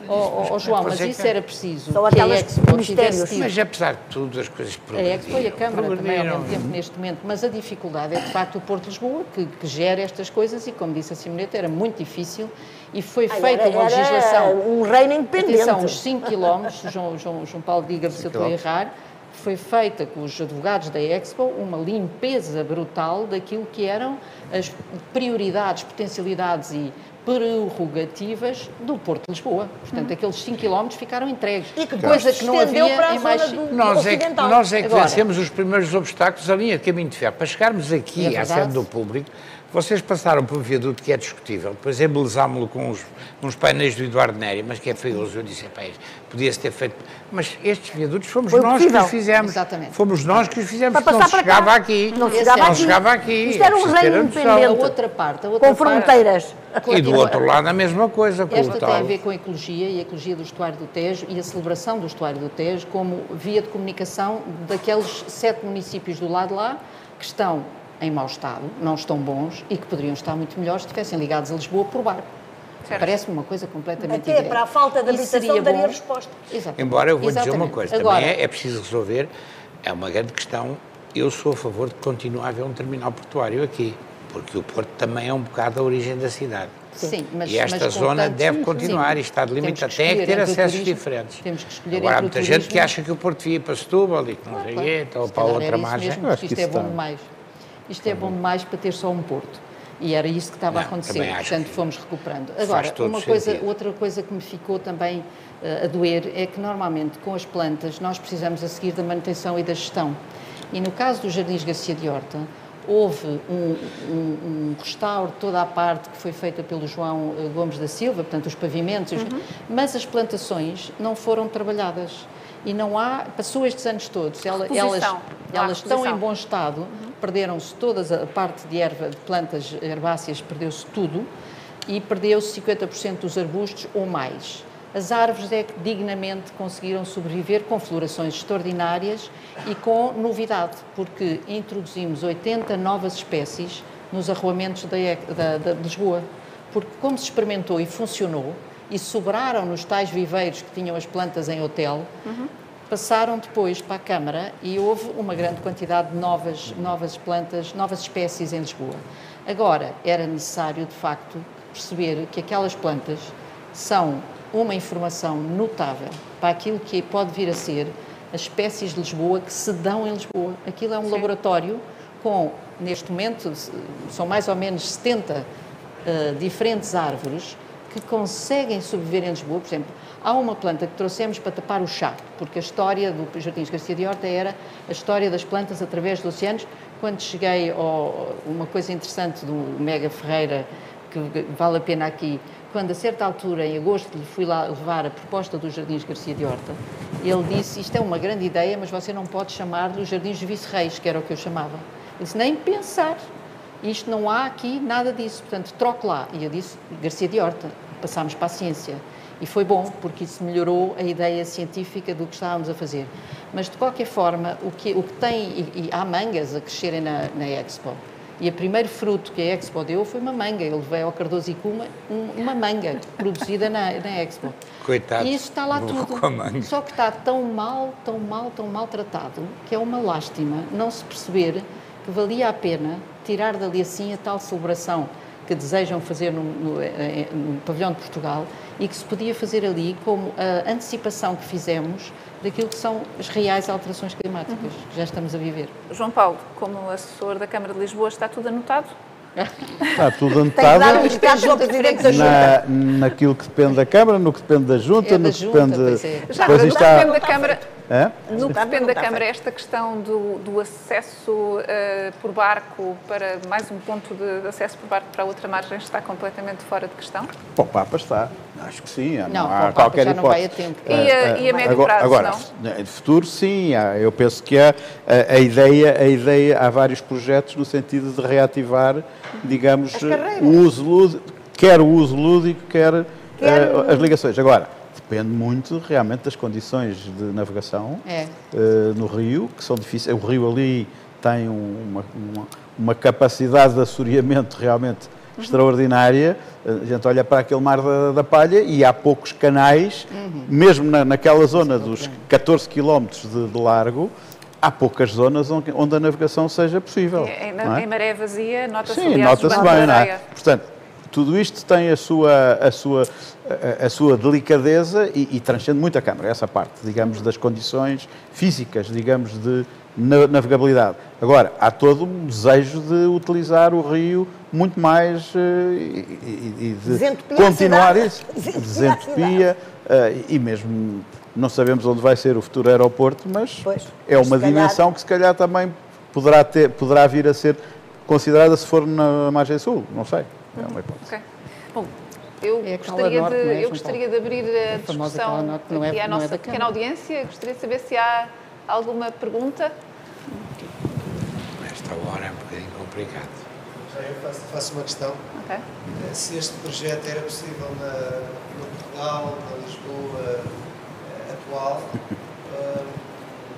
Ó ó, ó, João, mas é isso que- era preciso. São que a aquelas tivesse tido. Mas apesar de tudo, as coisas A Expo e a progrediram. Câmara também ao progrediram. mesmo tempo neste momento, mas a dificuldade é de facto o Porto de Lisboa que, que gera estas coisas e, como disse a Simoneta, era muito difícil e foi Ai, feita era- uma era legislação. um reino independente. Atenção, os 5 quilómetros, João, João, João Paulo, diga-me se eu estou a errar, foi feita com os advogados da Expo uma limpeza brutal daquilo que eram as prioridades, potencialidades e prerrogativas do Porto de Lisboa. Portanto, aqueles 5 quilómetros ficaram entregues. E que coisa que não havia para a em mais... do- Nós é, que, nós é que Agora- vencemos os primeiros obstáculos, a linha de caminho de ferro. Para chegarmos aqui É à sede do público, vocês passaram por um viaduto que é discutível, depois embelezámo-lo com uns, uns painéis do Eduardo Neri, mas que é feioso. Eu disse, "Epá, isto podia-se ter feito. Mas estes viadutos fomos Foi nós possível. que os fizemos. Exatamente. Fomos nós que os fizemos, Para não para cá. chegava aqui. Não chegava é- Não aqui. chegava aqui. Isto era um reino noção. A independente. outra parte, a outra Com parte- fronteiras. E do outro lado a mesma coisa, com o Esta tem tal. a ver com a ecologia e a ecologia do estuário do Tejo e a celebração do estuário do Tejo como via de comunicação daqueles sete municípios do lado de lá que estão em mau estado, não estão bons e que poderiam estar muito melhores se estivessem ligados a Lisboa por barco. Parece-me uma coisa completamente Até evidente. para a falta de habitação seria daria bom- resposta. Exatamente. Embora eu vou dizer uma Exatamente. coisa, Agora, também é, é preciso resolver, é uma grande questão. Eu sou a favor de continuar a haver um terminal portuário aqui, porque o Porto também é um bocado a origem da cidade. Sim, mas, e esta mas, zona contanto, deve continuar sim. e está delimitado. Temos Tem que ter acessos turismo, diferentes. Temos que escolher Agora há muita gente que acha que o Porto ir para Setúbal e que não Ah, sei claro. quê, Se para outra margem. mesmo, Eu acho que isto é bom demais. Isto é bom demais para ter só um Porto. E era isso que estava a Não, acontecer. também acho Portanto, fomos recuperando. Agora, uma coisa, sentido. outra coisa que me ficou também eh, a doer é que normalmente com as plantas nós precisamos a seguir da manutenção e da gestão. E no caso dos Jardins Garcia de Horta, houve um, um, um restauro de toda a parte que foi feita pelo João eh, Gomes da Silva, portanto, os pavimentos, uhum. mas as plantações não foram trabalhadas. E não há, passou estes anos todos, elas, elas, elas estão em bom estado, uhum. perderam-se toda a parte de erva, de plantas herbáceas, perdeu-se tudo, e perdeu-se 50% dos arbustos ou mais. As árvores é que dignamente conseguiram sobreviver com florações extraordinárias e com novidade, porque introduzimos 80 novas espécies nos arruamentos da, da, da Lisboa. Porque, como se experimentou e funcionou, e sobraram nos tais viveiros que tinham as plantas em hotel, uhum. passaram depois para a Câmara e houve uma grande quantidade de novas, novas plantas, novas espécies em Lisboa. Agora, era necessário, de facto, perceber que aquelas plantas são uma informação notável para aquilo que pode vir a ser as espécies de Lisboa que se dão em Lisboa. Aquilo é um Sim. laboratório com, neste momento, são mais ou menos 70 uh, eh, diferentes árvores que conseguem sobreviver em Lisboa. Por exemplo, há uma planta que trouxemos para tapar o chá, porque a história do Jardins Garcia de Horta era a história das plantas através dos oceanos. Quando cheguei a uma coisa interessante do Mega Ferreira, que vale a pena aqui quando a certa altura, em agosto, lhe fui lá levar a proposta dos Jardins Garcia de Horta, ele disse, isto é uma grande ideia, mas você não pode chamar-lhe os Jardins Vice-Reis, que era o que eu chamava. Ele disse, nem pensar, isto não há aqui nada disso, portanto, troque lá. E eu disse, Garcia de Horta, passámos para a ciência. E foi bom, porque isso melhorou a ideia científica do que estávamos a fazer. Mas, de qualquer forma, o que, o que tem, e, e há mangas a crescerem na, na Expo, e o primeiro fruto que a Expo deu foi uma manga. Eu levei ao Cardoso e Cuma uma manga produzida na, na Expo. Coitado. E isso está lá tudo. Só que está tão mal, tão mal, tão maltratado que é uma lástima não se perceber que valia a pena tirar dali assim a tal celebração que desejam fazer no, no, eh, eh, no, pavilhão de Portugal e que se podia fazer ali como a antecipação que fizemos daquilo que são as reais alterações climáticas uhum. que já estamos a viver. João Paulo, como assessor da Câmara de Lisboa, está tudo anotado? Está tudo anotado na, naquilo que depende da Câmara, no que depende da Junta, é da no que junta, depende. É. Já, no está... depende da Câmara. É? No que depende da Câmara, esta questão do, do acesso uh, por barco para mais um ponto de, de, acesso por barco para outra margem está completamente fora de questão? Para o Papa está. Acho que sim. Não, não há qualquer já hipótese. não vai a tempo. E a, e a médio agora, prazo, agora, não? De futuro, sim. Eu penso que há a, a, ideia, a ideia, há vários projetos no sentido de reativar, digamos, o uso lúdico, quer o uso lúdico, quer, quer... Uh, as ligações. Agora, depende muito realmente das condições de navegação é. uh, no rio, que são difíceis. O rio ali tem uma, uma, uma capacidade de assoreamento realmente uhum. extraordinária. A gente olha para aquele mar da, da Palha e há poucos canais, uhum. mesmo na, naquela zona dos 14 quilómetros de, de largo, há poucas zonas onde, a navegação seja possível. Em, é? em maré vazia, nota-se Sim, nota-se bem, não é? Portanto, tudo isto tem a sua, a sua, a, a sua delicadeza e, e, transcende muito a Câmara, essa parte, digamos, das condições físicas, digamos, de navegabilidade. Agora, há todo um desejo de utilizar o rio muito mais uh, e, e, de continuar isso. Desentupia uh, e mesmo não sabemos onde vai ser o futuro aeroporto, mas pois, é uma dimensão calhar... que se calhar também poderá, ter, poderá vir a ser considerada se for na margem sul, não sei. É uma hipótese. Okay. Bom, eu, é gostaria, norte, de, é, eu gostaria de abrir a discussão norte, não é, aqui à nossa é pequena audiência. Gostaria de saber se há alguma pergunta. Esta hora é um bocadinho complicado. Já eu faço, faço uma questão. Okay. Eh, se este projeto era possível na, no Portugal, na Lisboa eh, atual,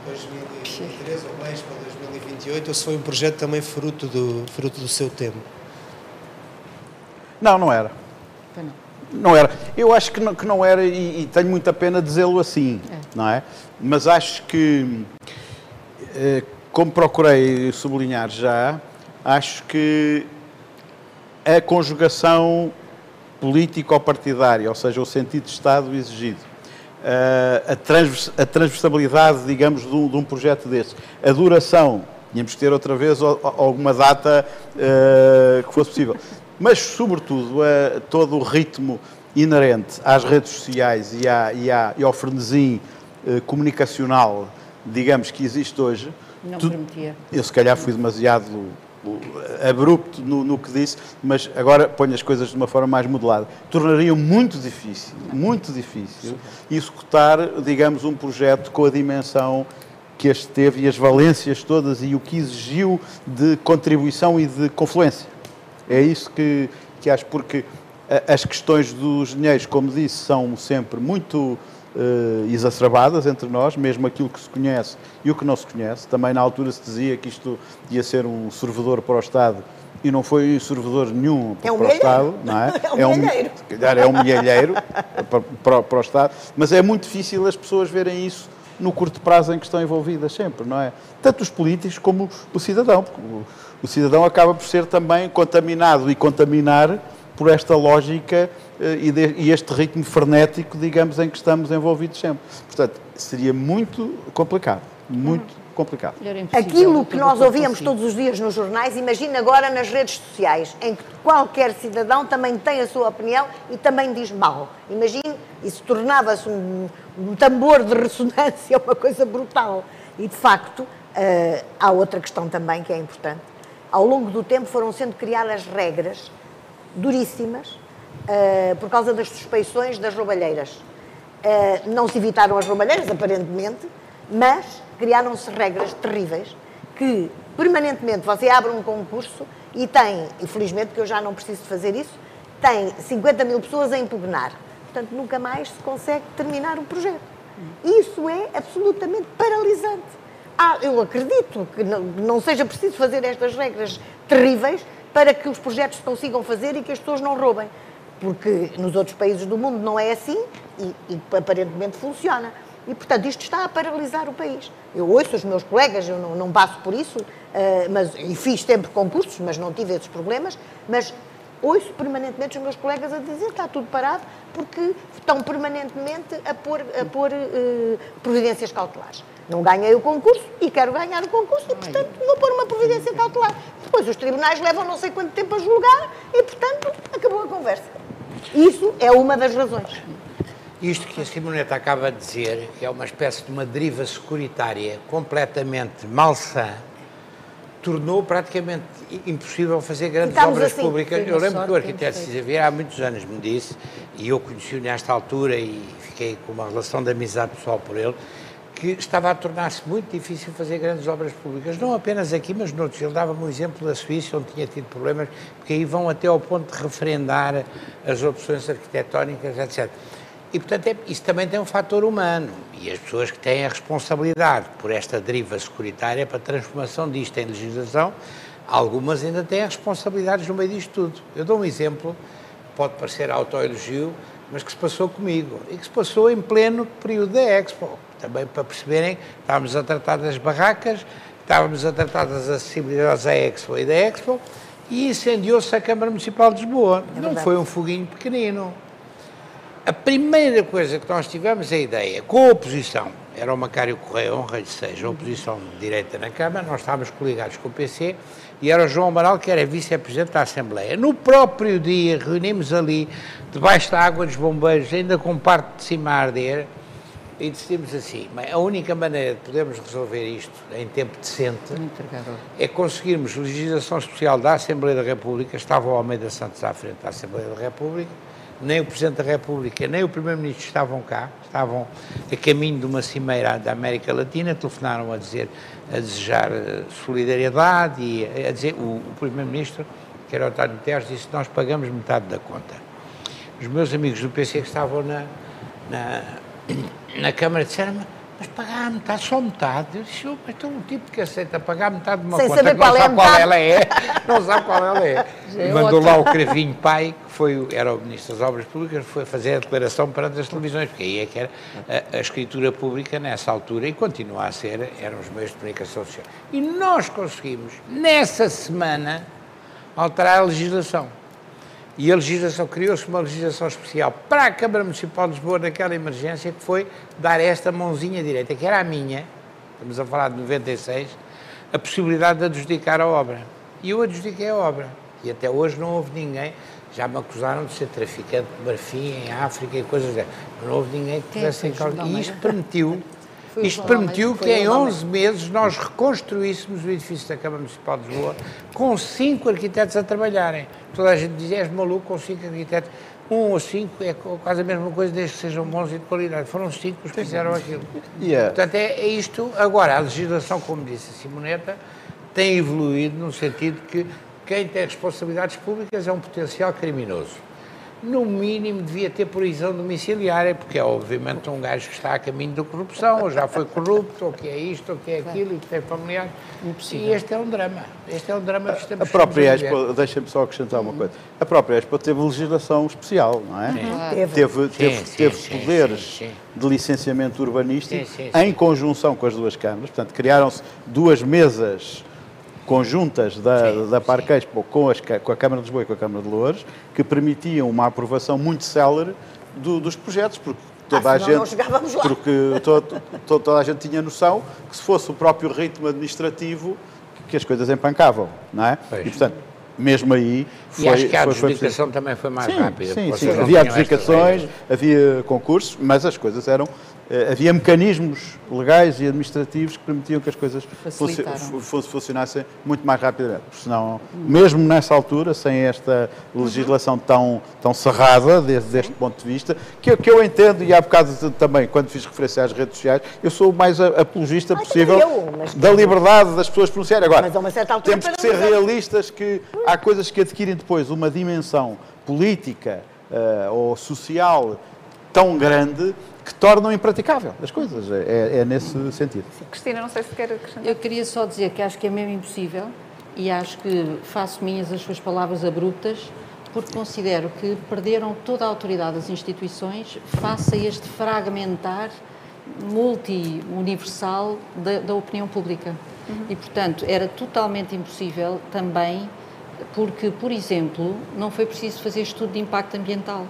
2023 ou mais para 2028, ou se foi um projeto também fruto do, fruto do seu tempo? Não, não era. Não era. Eu acho que não, que não era e, e tenho muita pena dizê-lo assim, é. não é? Mas acho que, eh, como procurei sublinhar já, acho que a conjugação político-partidária, ou seja, o sentido de Estado exigido, eh, a, transvers, a transversalidade, digamos, de um, de um projeto desse, a duração, tínhamos que ter outra vez alguma data uh, que fosse possível mas, sobretudo, a todo o ritmo inerente às redes sociais e, à, e, à, e ao frenesim eh, comunicacional, digamos, que existe hoje, Não tu- permitia. Eu, se calhar, fui demasiado abrupto no, no que disse, mas agora ponho as coisas de uma forma mais modelada. Tornaria muito difícil, muito difícil, executar, digamos, um projeto com a dimensão que este teve e as valências todas e o que exigiu de contribuição e de confluência. É isso que, que acho, porque a- as questões dos dinheiros, como disse, são sempre muito eh, exacerbadas entre nós, mesmo aquilo que se conhece e o que não se conhece. Também na altura se dizia que isto ia ser um servidor para o Estado e não foi um servidor nenhum É um para o Estado, não é? É um milheiro. Se calhar é um milheiro para, para, para o Estado, mas é muito difícil as pessoas verem isso no curto prazo em que estão envolvidas sempre, não é? Tanto os políticos como o cidadão, porque o, cidadão acaba por ser também contaminado e contaminar por esta lógica eh, e, de- e este ritmo frenético, digamos, em que estamos envolvidos sempre. Portanto, seria muito complicado, muito complicado. Era impossível, Aquilo que nós ouvíamos consigo. todos os dias nos jornais, imagina agora nas redes sociais, em que qualquer cidadão também tem a sua opinião e também diz mal. Imagine, isso tornava-se um, um tambor de ressonância, uma coisa brutal. E, de facto, eh, há outra questão também que é importante. Ao longo do tempo foram sendo criadas regras duríssimas eh, por causa das suspeições das roubalheiras. Eh, não se evitaram as roubalheiras, aparentemente, mas criaram-se regras terríveis que permanentemente você abre um concurso e tem, infelizmente que eu já não preciso fazer isso, tem 50 mil pessoas a impugnar. Portanto, nunca mais se consegue terminar o projeto. Isso é absolutamente paralisante. Ah, eu acredito que não, não seja preciso fazer estas regras terríveis para que os projetos se consigam fazer e que as pessoas não roubem. Porque nos outros países do mundo não é assim e, e aparentemente funciona. E, portanto, isto está a paralisar o país. Eu ouço os meus colegas, eu não, não passo por isso, eh, mas, e fiz sempre concursos, mas não tive esses problemas, mas ouço permanentemente os meus colegas a dizer que está tudo parado porque estão permanentemente a pôr, a pôr eh, providências cautelares. Não ganhei o concurso e quero ganhar o concurso e, portanto, vou pôr uma providência cautelar. Depois os tribunais levam não sei quanto tempo a julgar e, portanto, acabou a conversa. Isso é uma das razões. Isto que a Simoneta acaba de dizer é uma espécie de uma deriva securitária completamente malsã, tornou praticamente impossível fazer grandes Ficámos obras assim. públicas. Eu lembro que o arquiteto Cisa Vieira há muitos anos me disse, e eu conheci-o nesta altura e fiquei com uma relação de amizade pessoal por ele, que estava a tornar-se muito difícil fazer grandes obras públicas, não apenas aqui, mas noutros. Ele dava-me um exemplo da Suíça, onde tinha tido problemas, porque aí vão até ao ponto de referendar as opções arquitetónicas, etc. E, portanto, é- isso também tem um fator humano. E as pessoas que têm a responsabilidade por esta deriva securitária para a transformação disto em legislação, algumas ainda têm responsabilidades no meio disto tudo. Eu dou um exemplo, pode parecer autoelogio, mas que se passou comigo e que se passou em pleno período da Expo. Também para perceberem, estávamos a tratar das barracas, estávamos a tratar das acessibilidades à Expo e da Expo e incendiou-se a Câmara Municipal de Lisboa. Não foi um foguinho pequenino. A primeira coisa que nós tivemos é a ideia, com a oposição, era o Macário Correia, honra-lhe seja, a oposição de direita na Câmara, nós estávamos coligados com o PC, e era o João Amaral, que era vice-presidente da Assembleia. No próprio dia, reunimos ali, debaixo da água dos bombeiros, ainda com parte de cima a arder, e decidimos assim, "Bem, a única maneira de podermos resolver isto em tempo decente é conseguirmos legislação especial da Assembleia da República, estava o Almeida Santos à frente da Assembleia da República, nem o Presidente da República, nem o Primeiro-Ministro estavam cá, estavam a caminho de uma cimeira da América Latina, telefonaram a dizer, a desejar eh, solidariedade e a dizer, o, o Primeiro-Ministro, que era o António Guterres, disse nós pagamos metade da conta. Os meus amigos do PC que estavam na, na, na Câmara disseram mas pagar metade, só metade. Eu disse, "Oh, mas então um tipo que aceita pagar metade de uma Sem conta saber que não qual é a sabe qual metade." ela é, não sabe qual ela é. É E mandou lá o Cravinho Pai, que foi, era o Ministro das Obras Públicas, foi fazer a declaração perante as televisões, porque aí é que era a, a escritura pública nessa altura, e continua a ser, eram os meios de comunicação social. E nós conseguimos, nessa semana, alterar a legislação. E a legislação, criou-se uma legislação especial para a Câmara Municipal de Lisboa naquela emergência, que foi dar esta mãozinha direita, que era a minha, estamos a falar de 96, a possibilidade de adjudicar a obra. E eu adjudiquei a obra. E até hoje não houve ninguém, já me acusaram de ser traficante de marfim em África e coisas dessas, não houve ninguém que tivesse em causa. E isto permitiu Isto permitiu que em o João 11 meses nós reconstruíssemos o edifício da Câmara Municipal de Lisboa com cinco arquitetos a trabalharem. Toda a gente dizia, és maluco com cinco arquitetos. Um ou cinco é quase a mesma coisa, desde que sejam bons e de qualidade. Foram cinco os que fizeram aquilo. E é- Portanto, é, é isto. Agora, a legislação, como disse a Simoneta, tem evoluído no sentido que quem tem responsabilidades públicas é um potencial criminoso. No mínimo, devia ter prisão domiciliária, porque é obviamente um gajo que está a caminho da corrupção, ou já foi corrupto, ou que é isto, ou que é aquilo, e que tem familiares. E este é um drama. Este é um drama que estamos A própria. Expo, deixa-me só acrescentar uma coisa. A própria Expo teve legislação especial, não é? Teve. Teve, teve, Sim, teve sim, poderes sim, sim. de licenciamento urbanístico Sim, sim, em conjunção com as duas câmaras. Portanto, criaram-se duas mesas conjuntas da, Sim, da Parque Expo com, as com a Câmara de Lisboa e com a Câmara de Loures, que permitiam uma aprovação muito célere do- dos projetos, porque toda Ah, a gente porque to- to- toda a gente tinha noção que se fosse o próprio ritmo administrativo que as coisas empancavam, não é? Pois. E portanto, mesmo aí foi, E acho que a foi- foi adjudicação também foi mais Sim, rápida. sim, sim. Havia adjudicações, havia concursos, mas as coisas eram. Eh, Havia mecanismos legais e administrativos que permitiam que as coisas funci- funcionassem muito mais rapidamente. Porque senão, mesmo nessa altura, sem esta legislação tão, tão cerrada, desde deste ponto de vista, que, eu- que eu entendo, e há bocado de- também, quando fiz referência às redes sociais, eu sou o mais apologista Ah, possível eu, da liberdade das pessoas pronunciarem. Agora, Mas a uma certa altura temos que ser realistas que há coisas que adquirem depois uma dimensão política eh, ou social tão grande que tornam impraticável as coisas. É, é nesse sentido. Cristina, não sei se quer acrescentar. Eu queria só dizer que acho que é mesmo impossível e acho que faço minhas as suas palavras abruptas porque considero que perderam toda a autoridade das instituições face a este fragmentar multi-universal da, da opinião pública. E, portanto, era totalmente impossível também porque, por exemplo, não foi preciso fazer estudo de impacto ambiental.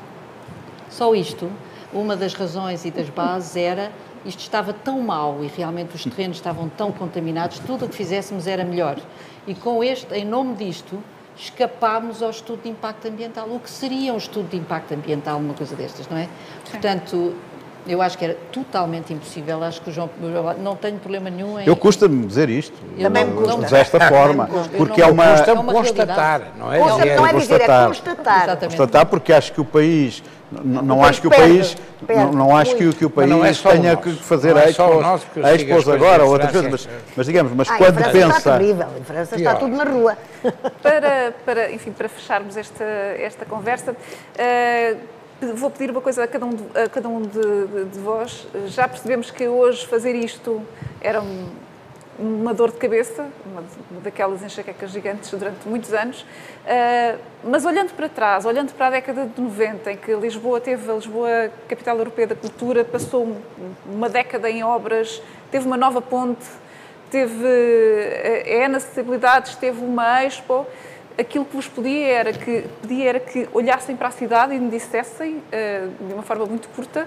Só isto, uma das razões e das bases era isto estava tão mal e realmente os terrenos estavam tão contaminados, tudo o que fizéssemos era melhor. E com este, em nome disto, escapámos ao estudo de impacto ambiental. O que seria um estudo de impacto ambiental, uma coisa destas, não é? Portanto, eu acho que era totalmente impossível. Acho que o João. Não tenho problema nenhum em. Eu custa-me dizer isto, Eu Também me custa. desta forma, custa. Porque não- é uma... Custa-me É uma constatar, não é? Consta- dizer. não é dizer, é constatar. constatar. Exatamente. constatar, porque acho que o país, não país acho que o país, perde não, não acho que, o- que o país não é tenha que fazer Não é o expos, nosso agora ou outras França. coisas, mas, mas digamos, mas Ah, em quando França pensa... está terrível. Em França está tudo na rua. Para, para, enfim, para fecharmos esta, esta conversa, eh, vou pedir uma coisa a cada um de, a cada um de, de- de vós. Já percebemos que hoje fazer isto era um- uma dor de cabeça, uma, uma daquelas enxaquecas gigantes durante muitos anos, eh, mas olhando para trás, olhando para a década de 90, em que Lisboa teve a Lisboa Capital Europeia da Cultura, passou um- uma década em obras, teve uma nova ponte, teve eh, N acessibilidades, teve uma Expo. Aquilo que vos pedia era que, pedia era que olhassem para a cidade e me dissessem, eh, de uma forma muito curta,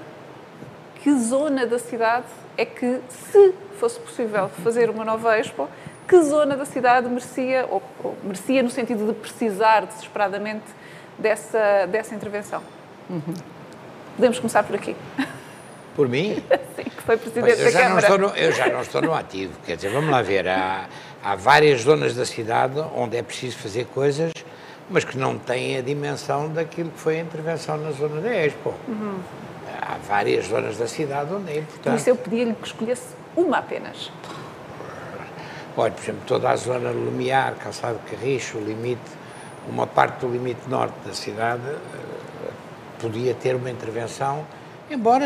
que zona da cidade é que, se fosse possível fazer uma nova Expo, que zona da cidade merecia, ou, ou merecia no sentido de precisar desesperadamente dessa, dessa intervenção? Podemos começar por aqui. Por mim? Sim, que foi Presidente da Câmara. estou no, eu já não estou no ativo. Quer dizer, vamos lá ver. Há, há várias zonas da cidade onde é preciso fazer coisas, mas que não têm a dimensão daquilo que foi a intervenção na zona da Expo. Há várias zonas da cidade onde é Por importante. isso eu pedia-lhe que escolhesse uma apenas. Olha, por exemplo, toda a zona Lumiar, Calçado de Carriço, o limite, uma parte do limite norte da cidade eh, podia ter uma intervenção, embora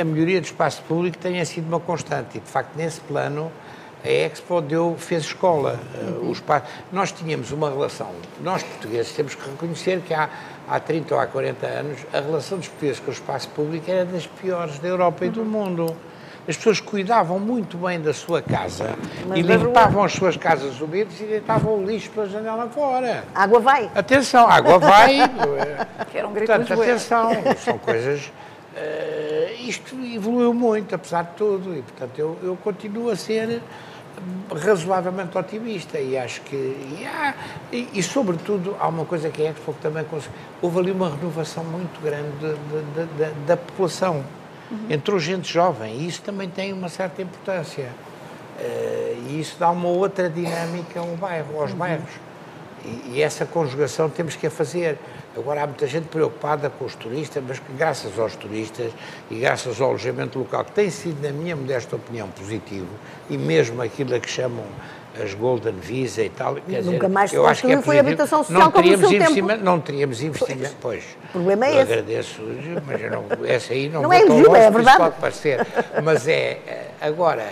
a melhoria do espaço público tenha sido uma constante. E, de facto, nesse plano, a Expo deu, fez escola. Eh, o espaço, nós tínhamos uma relação, nós portugueses temos que reconhecer que há, há 30 ou há 40 anos, a relação dos portugueses com o espaço público era das piores da Europa e do mundo. As pessoas cuidavam muito bem da sua casa Mas e limpavam as suas casas humildes e deitavam o lixo pela janela fora. A água vai. Atenção, a água vai. Que era um grito Portanto, atenção, são coisas. eh, isto evoluiu muito, apesar de tudo, e portanto eu, eu continuo a ser razoavelmente otimista e acho que. E, há- e, e, sobretudo, há uma coisa que é que também conseguiu. Houve ali uma renovação muito grande de- de- de- da população. Uhum. Entrou gente jovem e isso também tem uma certa importância. Uh, e isso dá uma outra dinâmica ao bairro, aos uhum. bairros. E, e, essa conjugação temos que a fazer. Agora há muita gente preocupada com os turistas, mas que graças aos turistas e graças ao alojamento local, que tem sido, na minha modesta opinião, positivo, e mesmo aquilo a que chamam as Golden Visa e tal. Quer Nunca dizer, mais eu acho que é foi a habitação social não teríamos investimento, Não teríamos investimento, pois. pois o problema é eu esse. agradeço, mas eu não, essa aí não, não é elegível, é verdade. pode parecer. Mas é, agora,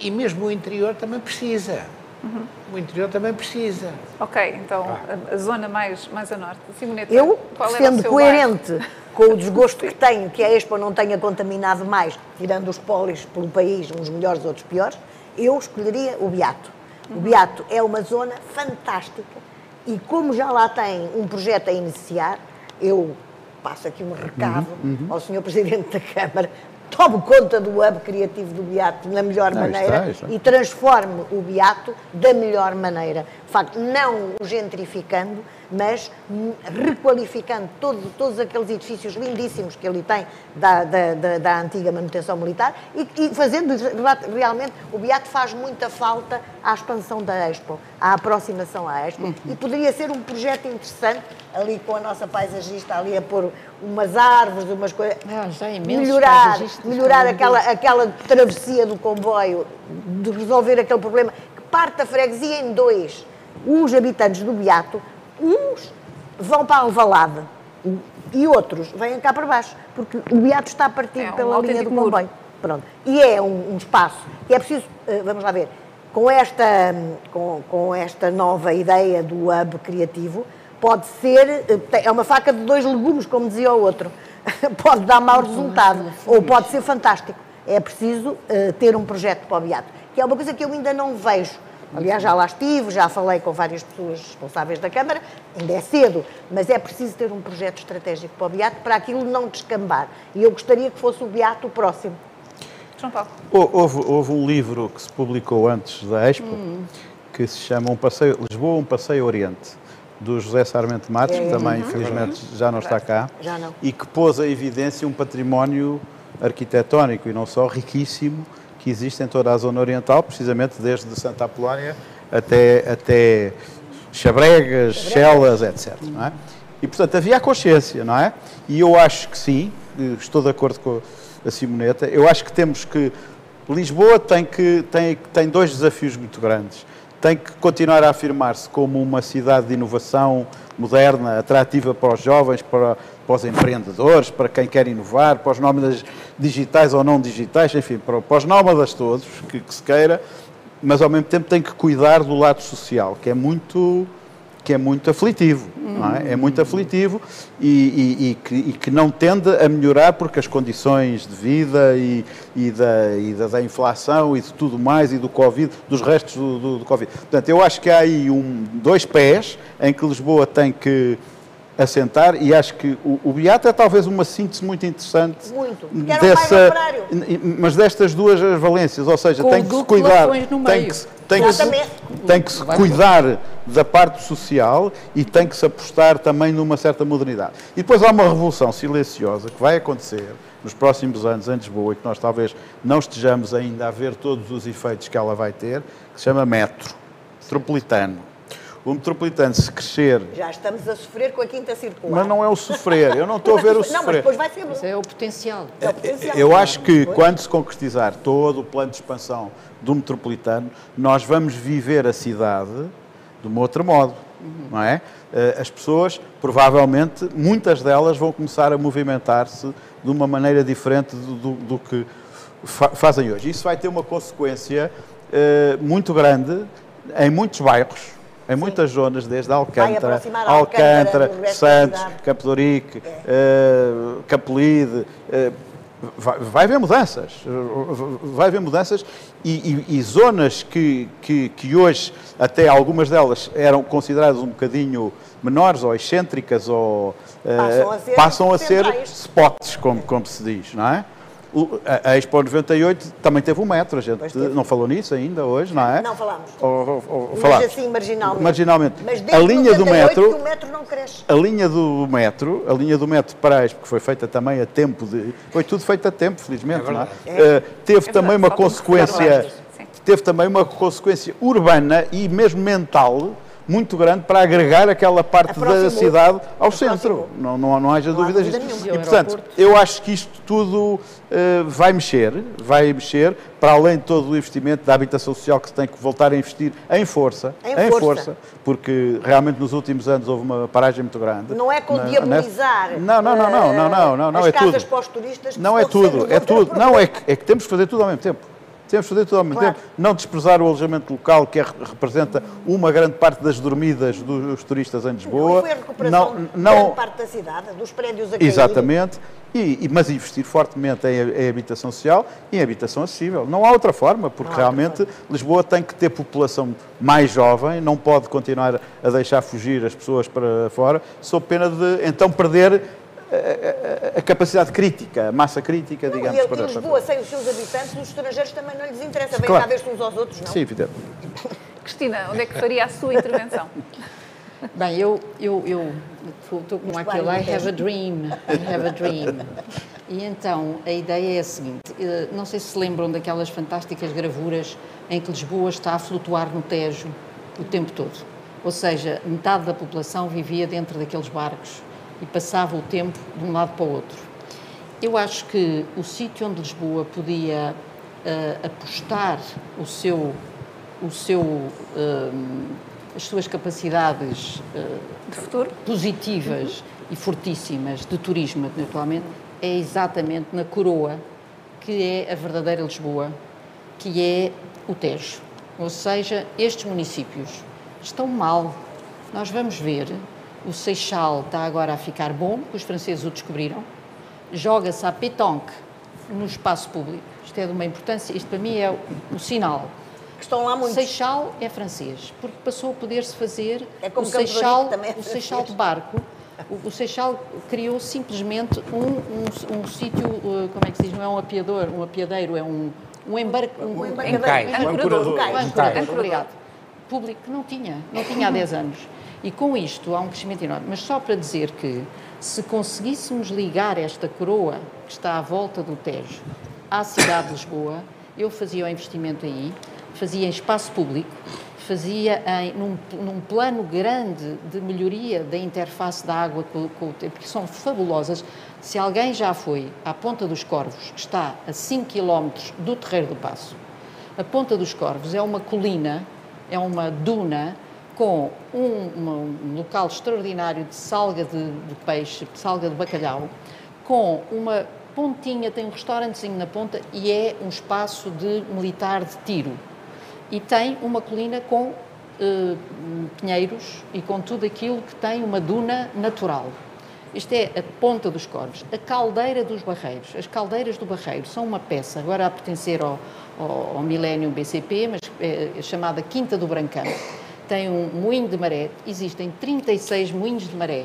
e mesmo o interior também precisa. Uhum. O interior também precisa. Ok, então ah. a, zona mais, mais a norte. Simoneta, eu, qual sendo coerente bairro? com o desgosto que tenho que a Expo não tenha contaminado mais, tirando os polis pelo país, uns melhores, outros piores, eu escolheria o Beato. Uhum. O Beato é uma zona fantástica e como já lá tem um projeto a iniciar, eu passo aqui um recado uhum, uhum. ao Sr. Presidente da Câmara tome conta do hub criativo do Beato na melhor não, maneira está, está. e transforme o Beato da melhor maneira. De facto, não o gentrificando, mas requalificando todo, todos aqueles edifícios lindíssimos que ele tem da, da, da, da antiga manutenção militar e, e, fazendo realmente, o Beato faz muita falta à expansão da Expo, à aproximação à Expo uhum. e poderia ser um projeto interessante ali com a nossa paisagista ali a pôr umas árvores, umas coisas, ah, melhorar, melhorar aquela, aquela travessia do comboio, de resolver aquele problema que parte a freguesia em dois. Os habitantes do Beato Uns vão para Alvalade e outros vêm cá para baixo, porque o Beato está partido é um pela linha do comboio. Pronto. E é um, um espaço e é preciso, eh, vamos lá ver, com esta, com, com esta nova ideia do hub criativo, pode ser, eh, é uma faca de dois legumes, como dizia o outro. pode dar mau resultado, ou pode ser fantástico. É preciso uh, ter um projeto para o Beato, que é uma coisa que eu ainda não vejo Aliás, já lá estive, já falei com várias pessoas responsáveis da Câmara, ainda é cedo, mas é preciso ter um projeto estratégico para o Beato para aquilo não descambar. E eu gostaria que fosse o Beato o próximo. João Paulo. Houve, houve um livro que se publicou antes da Expo, hum. que se chama um passeio, Lisboa, um passeio Oriente, do José Sarmento Matos, é, que também, uhum. infelizmente, já não está cá, já não. e que pôs a evidência um património arquitetónico e não só riquíssimo, que existe em toda a zona oriental, precisamente desde Santa Apolónia até, até Chabregas, Chelas, etc. Não é? E, portanto, havia a consciência, não é? E eu acho que sim, estou de acordo com a Simoneta, eu acho que temos que. Lisboa tem, que, tem, tem dois desafios muito grandes. Tem que continuar a afirmar-se como uma cidade de inovação moderna, atrativa para os jovens, para, para os empreendedores, para quem quer inovar, para os nómadas digitais ou não digitais, enfim, para, para os nómadas todos que, que se queira, mas ao mesmo tempo tem que cuidar do lado social, que é muito que é muito aflitivo, não é? é muito aflitivo e, e, e, que, e, que, não tende a melhorar porque as condições de vida e, da, da, da, inflação e de tudo mais e do Covid, dos restos do, do, do Covid. Portanto, eu acho que há aí um, dois pés em que Lisboa tem que assentar e acho que o, o Beato é talvez uma síntese muito interessante muito, dessa, mas destas duas valências, ou seja, Com tem que se cuidar, tem que, tem que, se, tem que se cuidar da parte social e tem que se apostar também numa certa modernidade. E depois há uma revolução silenciosa que vai acontecer nos próximos anos em Lisboa e que nós talvez não estejamos ainda a ver todos os efeitos que ela vai ter, que se chama metro, metropolitano o metropolitano, se crescer. Já estamos a sofrer com a quinta circular. Mas não é o sofrer, eu não estou a ver o sofrer. Não, mas depois vai ser Isso é o potencial. É o potencial. Eu acho que quando se concretizar todo o plano de expansão do metropolitano, nós vamos viver a cidade de um outro modo, uhum. não é? Eh, as pessoas, provavelmente, muitas delas vão começar a movimentar-se de uma maneira diferente do, do, do que fa fazem hoje. Isso vai ter uma consequência uh, muito grande em muitos bairros, em muitas zonas, desde Alcântara, Alcântara, Alcântara Santos, Campo de Ourique, é. uh, Capelide, uh, vai, vai, haver mudanças, vai haver mudanças e, e, e zonas que, que, que, hoje, até algumas delas, eram consideradas um bocadinho menores ou excêntricas ou uh, passam a ser, passam a ser spots, como, como se diz, não é? A, a Expo 98 também teve um metro, a gente não falou nisso ainda hoje, não é? Não falamos. Ou, ou, ou, Mas falámos. assim, marginalmente. Marginalmente. Mas a desde linha do 98 metro, que o metro não cresce. a linha do metro, a linha do metro para a Expo, que foi feita também a tempo de, foi tudo feito a tempo, felizmente, É não é? verdade. Eh, teve É também uma consequência, teve também uma consequência urbana e mesmo mental muito grande para agregar aquela parte da cidade ao Aproximou. centro. Não, não, não haja Não dúvidas dúvida disso. E, portanto, eu acho que isto tudo eh, vai mexer, vai mexer, para além de todo o investimento da habitação social que se tem que voltar a investir em força, Em força. porque realmente nos últimos anos houve uma paragem muito grande. Não é com na- diabolizar Não, não, não, não, não, não, não, não as é casas tudo. para os turistas. Não é tudo, é tudo. Não, é que, é que temos que fazer tudo ao mesmo tempo. Temos que fazer tudo ao mesmo Claro. tempo. Não desprezar o alojamento local, que é- representa uma grande parte das dormidas dos turistas em Não, Lisboa. e foi a recuperação Não- de não- grande parte da cidade, dos prédios a cair. Exatamente. E, mas investir fortemente em, em habitação social e em habitação acessível. Não há outra forma, porque Não outra realmente Lisboa tem que ter população mais jovem, não pode continuar a deixar fugir as pessoas para fora, sob pena de então perder a, a- capacidade crítica, a massa crítica, Não, digamos, e aqui para, em para- Lisboa, sem os seus habitantes, os estrangeiros também não lhes interessa. Vêm Claro. cá ver-se uns aos outros, não? Sim, evidente. Cristina, onde é que faria a sua intervenção? Bem, eu eu eu estou com aquele I have a dream, I have a dream. E então a ideia é a seguinte: eh, não sei se se lembram daquelas fantásticas gravuras em que Lisboa está a flutuar no Tejo o tempo todo. Ou seja, metade da população vivia dentro daqueles barcos e passava o tempo de um lado para o outro. Eu acho que o sítio onde Lisboa podia eh, apostar o seu, o seu, eh, as suas capacidades De futuro? positivas e fortíssimas de turismo atualmente é exatamente na coroa que é a verdadeira Lisboa, que é o Tejo. Ou seja, estes municípios estão mal. Nós vamos ver, o Seixal está agora a ficar bom, porque os franceses o descobriram. Joga-se a pétanque no espaço público. Isto é de uma importância, isto para mim é o, o sinal. Que estão lá muitos. Seixal é francês, porque passou a poder-se fazer É como o Seixal, é o Seixal de barco. O, o Seixal criou simplesmente um, um, um sítio, uh, como é que se diz, não é um apiador, um apiadeiro, é um, um embarque... Um, Um Em embarcador. cais. Um Ancorador. Um um cais. ancorador, cais. obrigado. Público que não tinha, não tinha há 10 anos. E com isto há um crescimento enorme. Mas só para dizer que se conseguíssemos ligar esta coroa que está à volta do Tejo à cidade de Lisboa, eu fazia o investimento aí, fazia em espaço público, fazia em, num, num plano grande de melhoria da interface da água com, com o tempo, porque são fabulosas. Se alguém já foi à Ponta dos Corvos, que está a 5 km do Terreiro do Passo, a Ponta dos Corvos é uma colina, é uma duna com um, um local extraordinário de salga de, de peixe, de salga de bacalhau, com uma pontinha, tem um restaurantezinho na ponta e é um espaço de militar de tiro. E tem uma colina com eh, pinheiros e com tudo aquilo que tem uma duna natural. Isto é a Ponta dos Corvos, a Caldeira dos Barreiros. As Caldeiras do Barreiro são uma peça, agora a pertencer ao, ao, ao Millennium BCP, mas é, chamada Quinta do Brancão. Tem um moinho de maré, existem 36 moinhos de maré,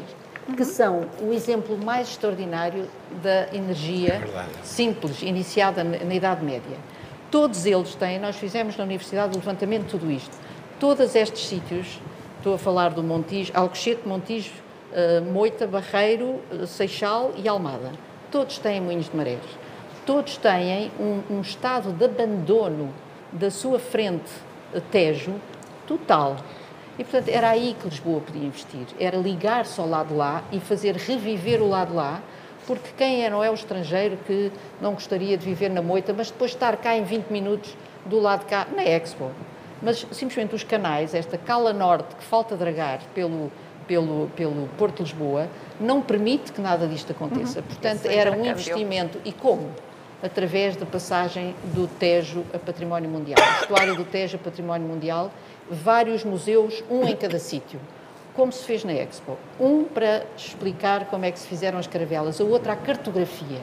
que são o exemplo mais extraordinário da energia simples, iniciada na na Idade Média. Todos eles têm, nós fizemos na Universidade o levantamento de tudo isto. Todos estes sítios, estou a falar do Montijo, Alcochete, Montijo, eh, Moita, Barreiro, eh, Seixal e Almada. Todos têm moinhos de marés. Todos têm um, um estado de abandono da sua frente eh, Tejo total. E, portanto, era aí que Lisboa podia investir. Era ligar-se ao lado lá e fazer reviver o lado lá, porque quem é, não é o estrangeiro que não gostaria de viver na moita, mas depois estar cá em 20 minutos do lado de cá, na Expo. Mas simplesmente os canais, esta cala norte que falta dragar pelo, pelo, pelo Porto de Lisboa, não permite que nada disto aconteça. Portanto, Esse era um investimento. E como? Através da passagem do Tejo a Património Mundial. A estuário do Tejo a Património Mundial, vários museus, um em cada sítio. Como se fez na Expo. Um para explicar como é que se fizeram as caravelas, a outra a cartografia,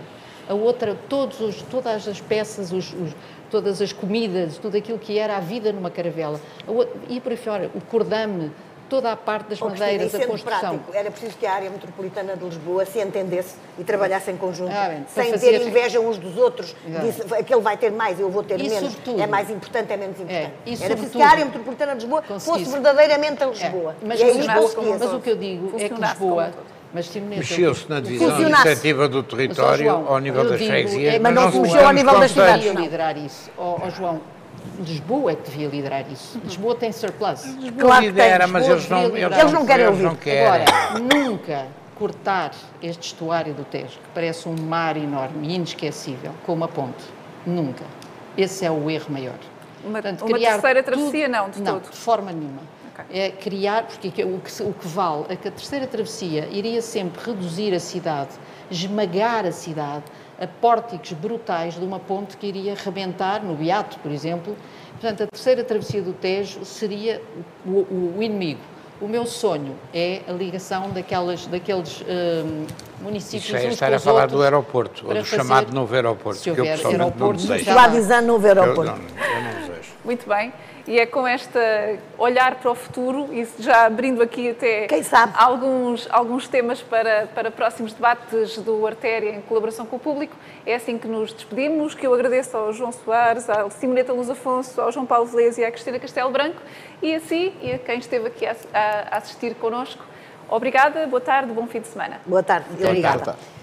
a outra todos os, todas as peças, os- os- todas as comidas, tudo aquilo que era a vida numa caravela. Outra- e por aí fora, o cordame toda a parte das Oh, Cristina, e madeiras, a construção. prático, era preciso que a área metropolitana de Lisboa se entendesse e trabalhasse em conjunto, Ah, bem, sem fazer- ter inveja uns dos outros. Disse, aquele vai ter mais, eu vou ter E menos. sobretudo- é mais importante, é menos importante. e era preciso que a área metropolitana de Lisboa fosse verdadeiramente a Lisboa. É, mas, e é que como eu um mas o que eu digo é que Lisboa. um Mexeu-se na divisão administrativa do território João, ao nível eu das digo, freguesias, é- Mas não se mexeu ao nível das cidades. liderar isso. Ó ó, João, Lisboa é que devia liderar isso. Lisboa tem surplus. Claro que tem. Lidera, mas Lisboa eles não, eles liderar. Eles não querem eles ouvir. não querem. Agora, nunca cortar este estuário do Tejo, que parece um mar enorme e inesquecível, com uma ponte. Nunca. Esse é o erro maior. Uma- Portanto, uma criar terceira travessia, não, de não, todo. de forma nenhuma. Ok. É criar, porque que- o que, se- o que vale é que a terceira travessia iria sempre reduzir a cidade, esmagar a cidade, a pórticos brutais de uma ponte que iria rebentar no Beato, por exemplo. Portanto, a terceira travessia do Tejo seria o, o- o inimigo. O meu sonho é a ligação daquelas, daqueles hum, municípios Isso é uns estar a falar do aeroporto, ou do fazer- chamado novo aeroporto, Se que eu pessoalmente não aeroporto, desejo. já Lá novo Eu, aeroporto. não, eu não desejo. Muito bem. E é com este olhar para o futuro, e já abrindo aqui até Quem sabe? Alguns, alguns temas para, para próximos debates do Artéria em colaboração com o público, é assim que nos despedimos, que eu agradeço ao João Soares, à Simoneta Luz Afonso, ao João Paulo Veleza e à Cristina Castelo Branco, e a si e a quem esteve aqui a, a- a assistir connosco. Obrigada, boa tarde, bom fim de semana. Boa tarde. Boa Obrigada. tarde.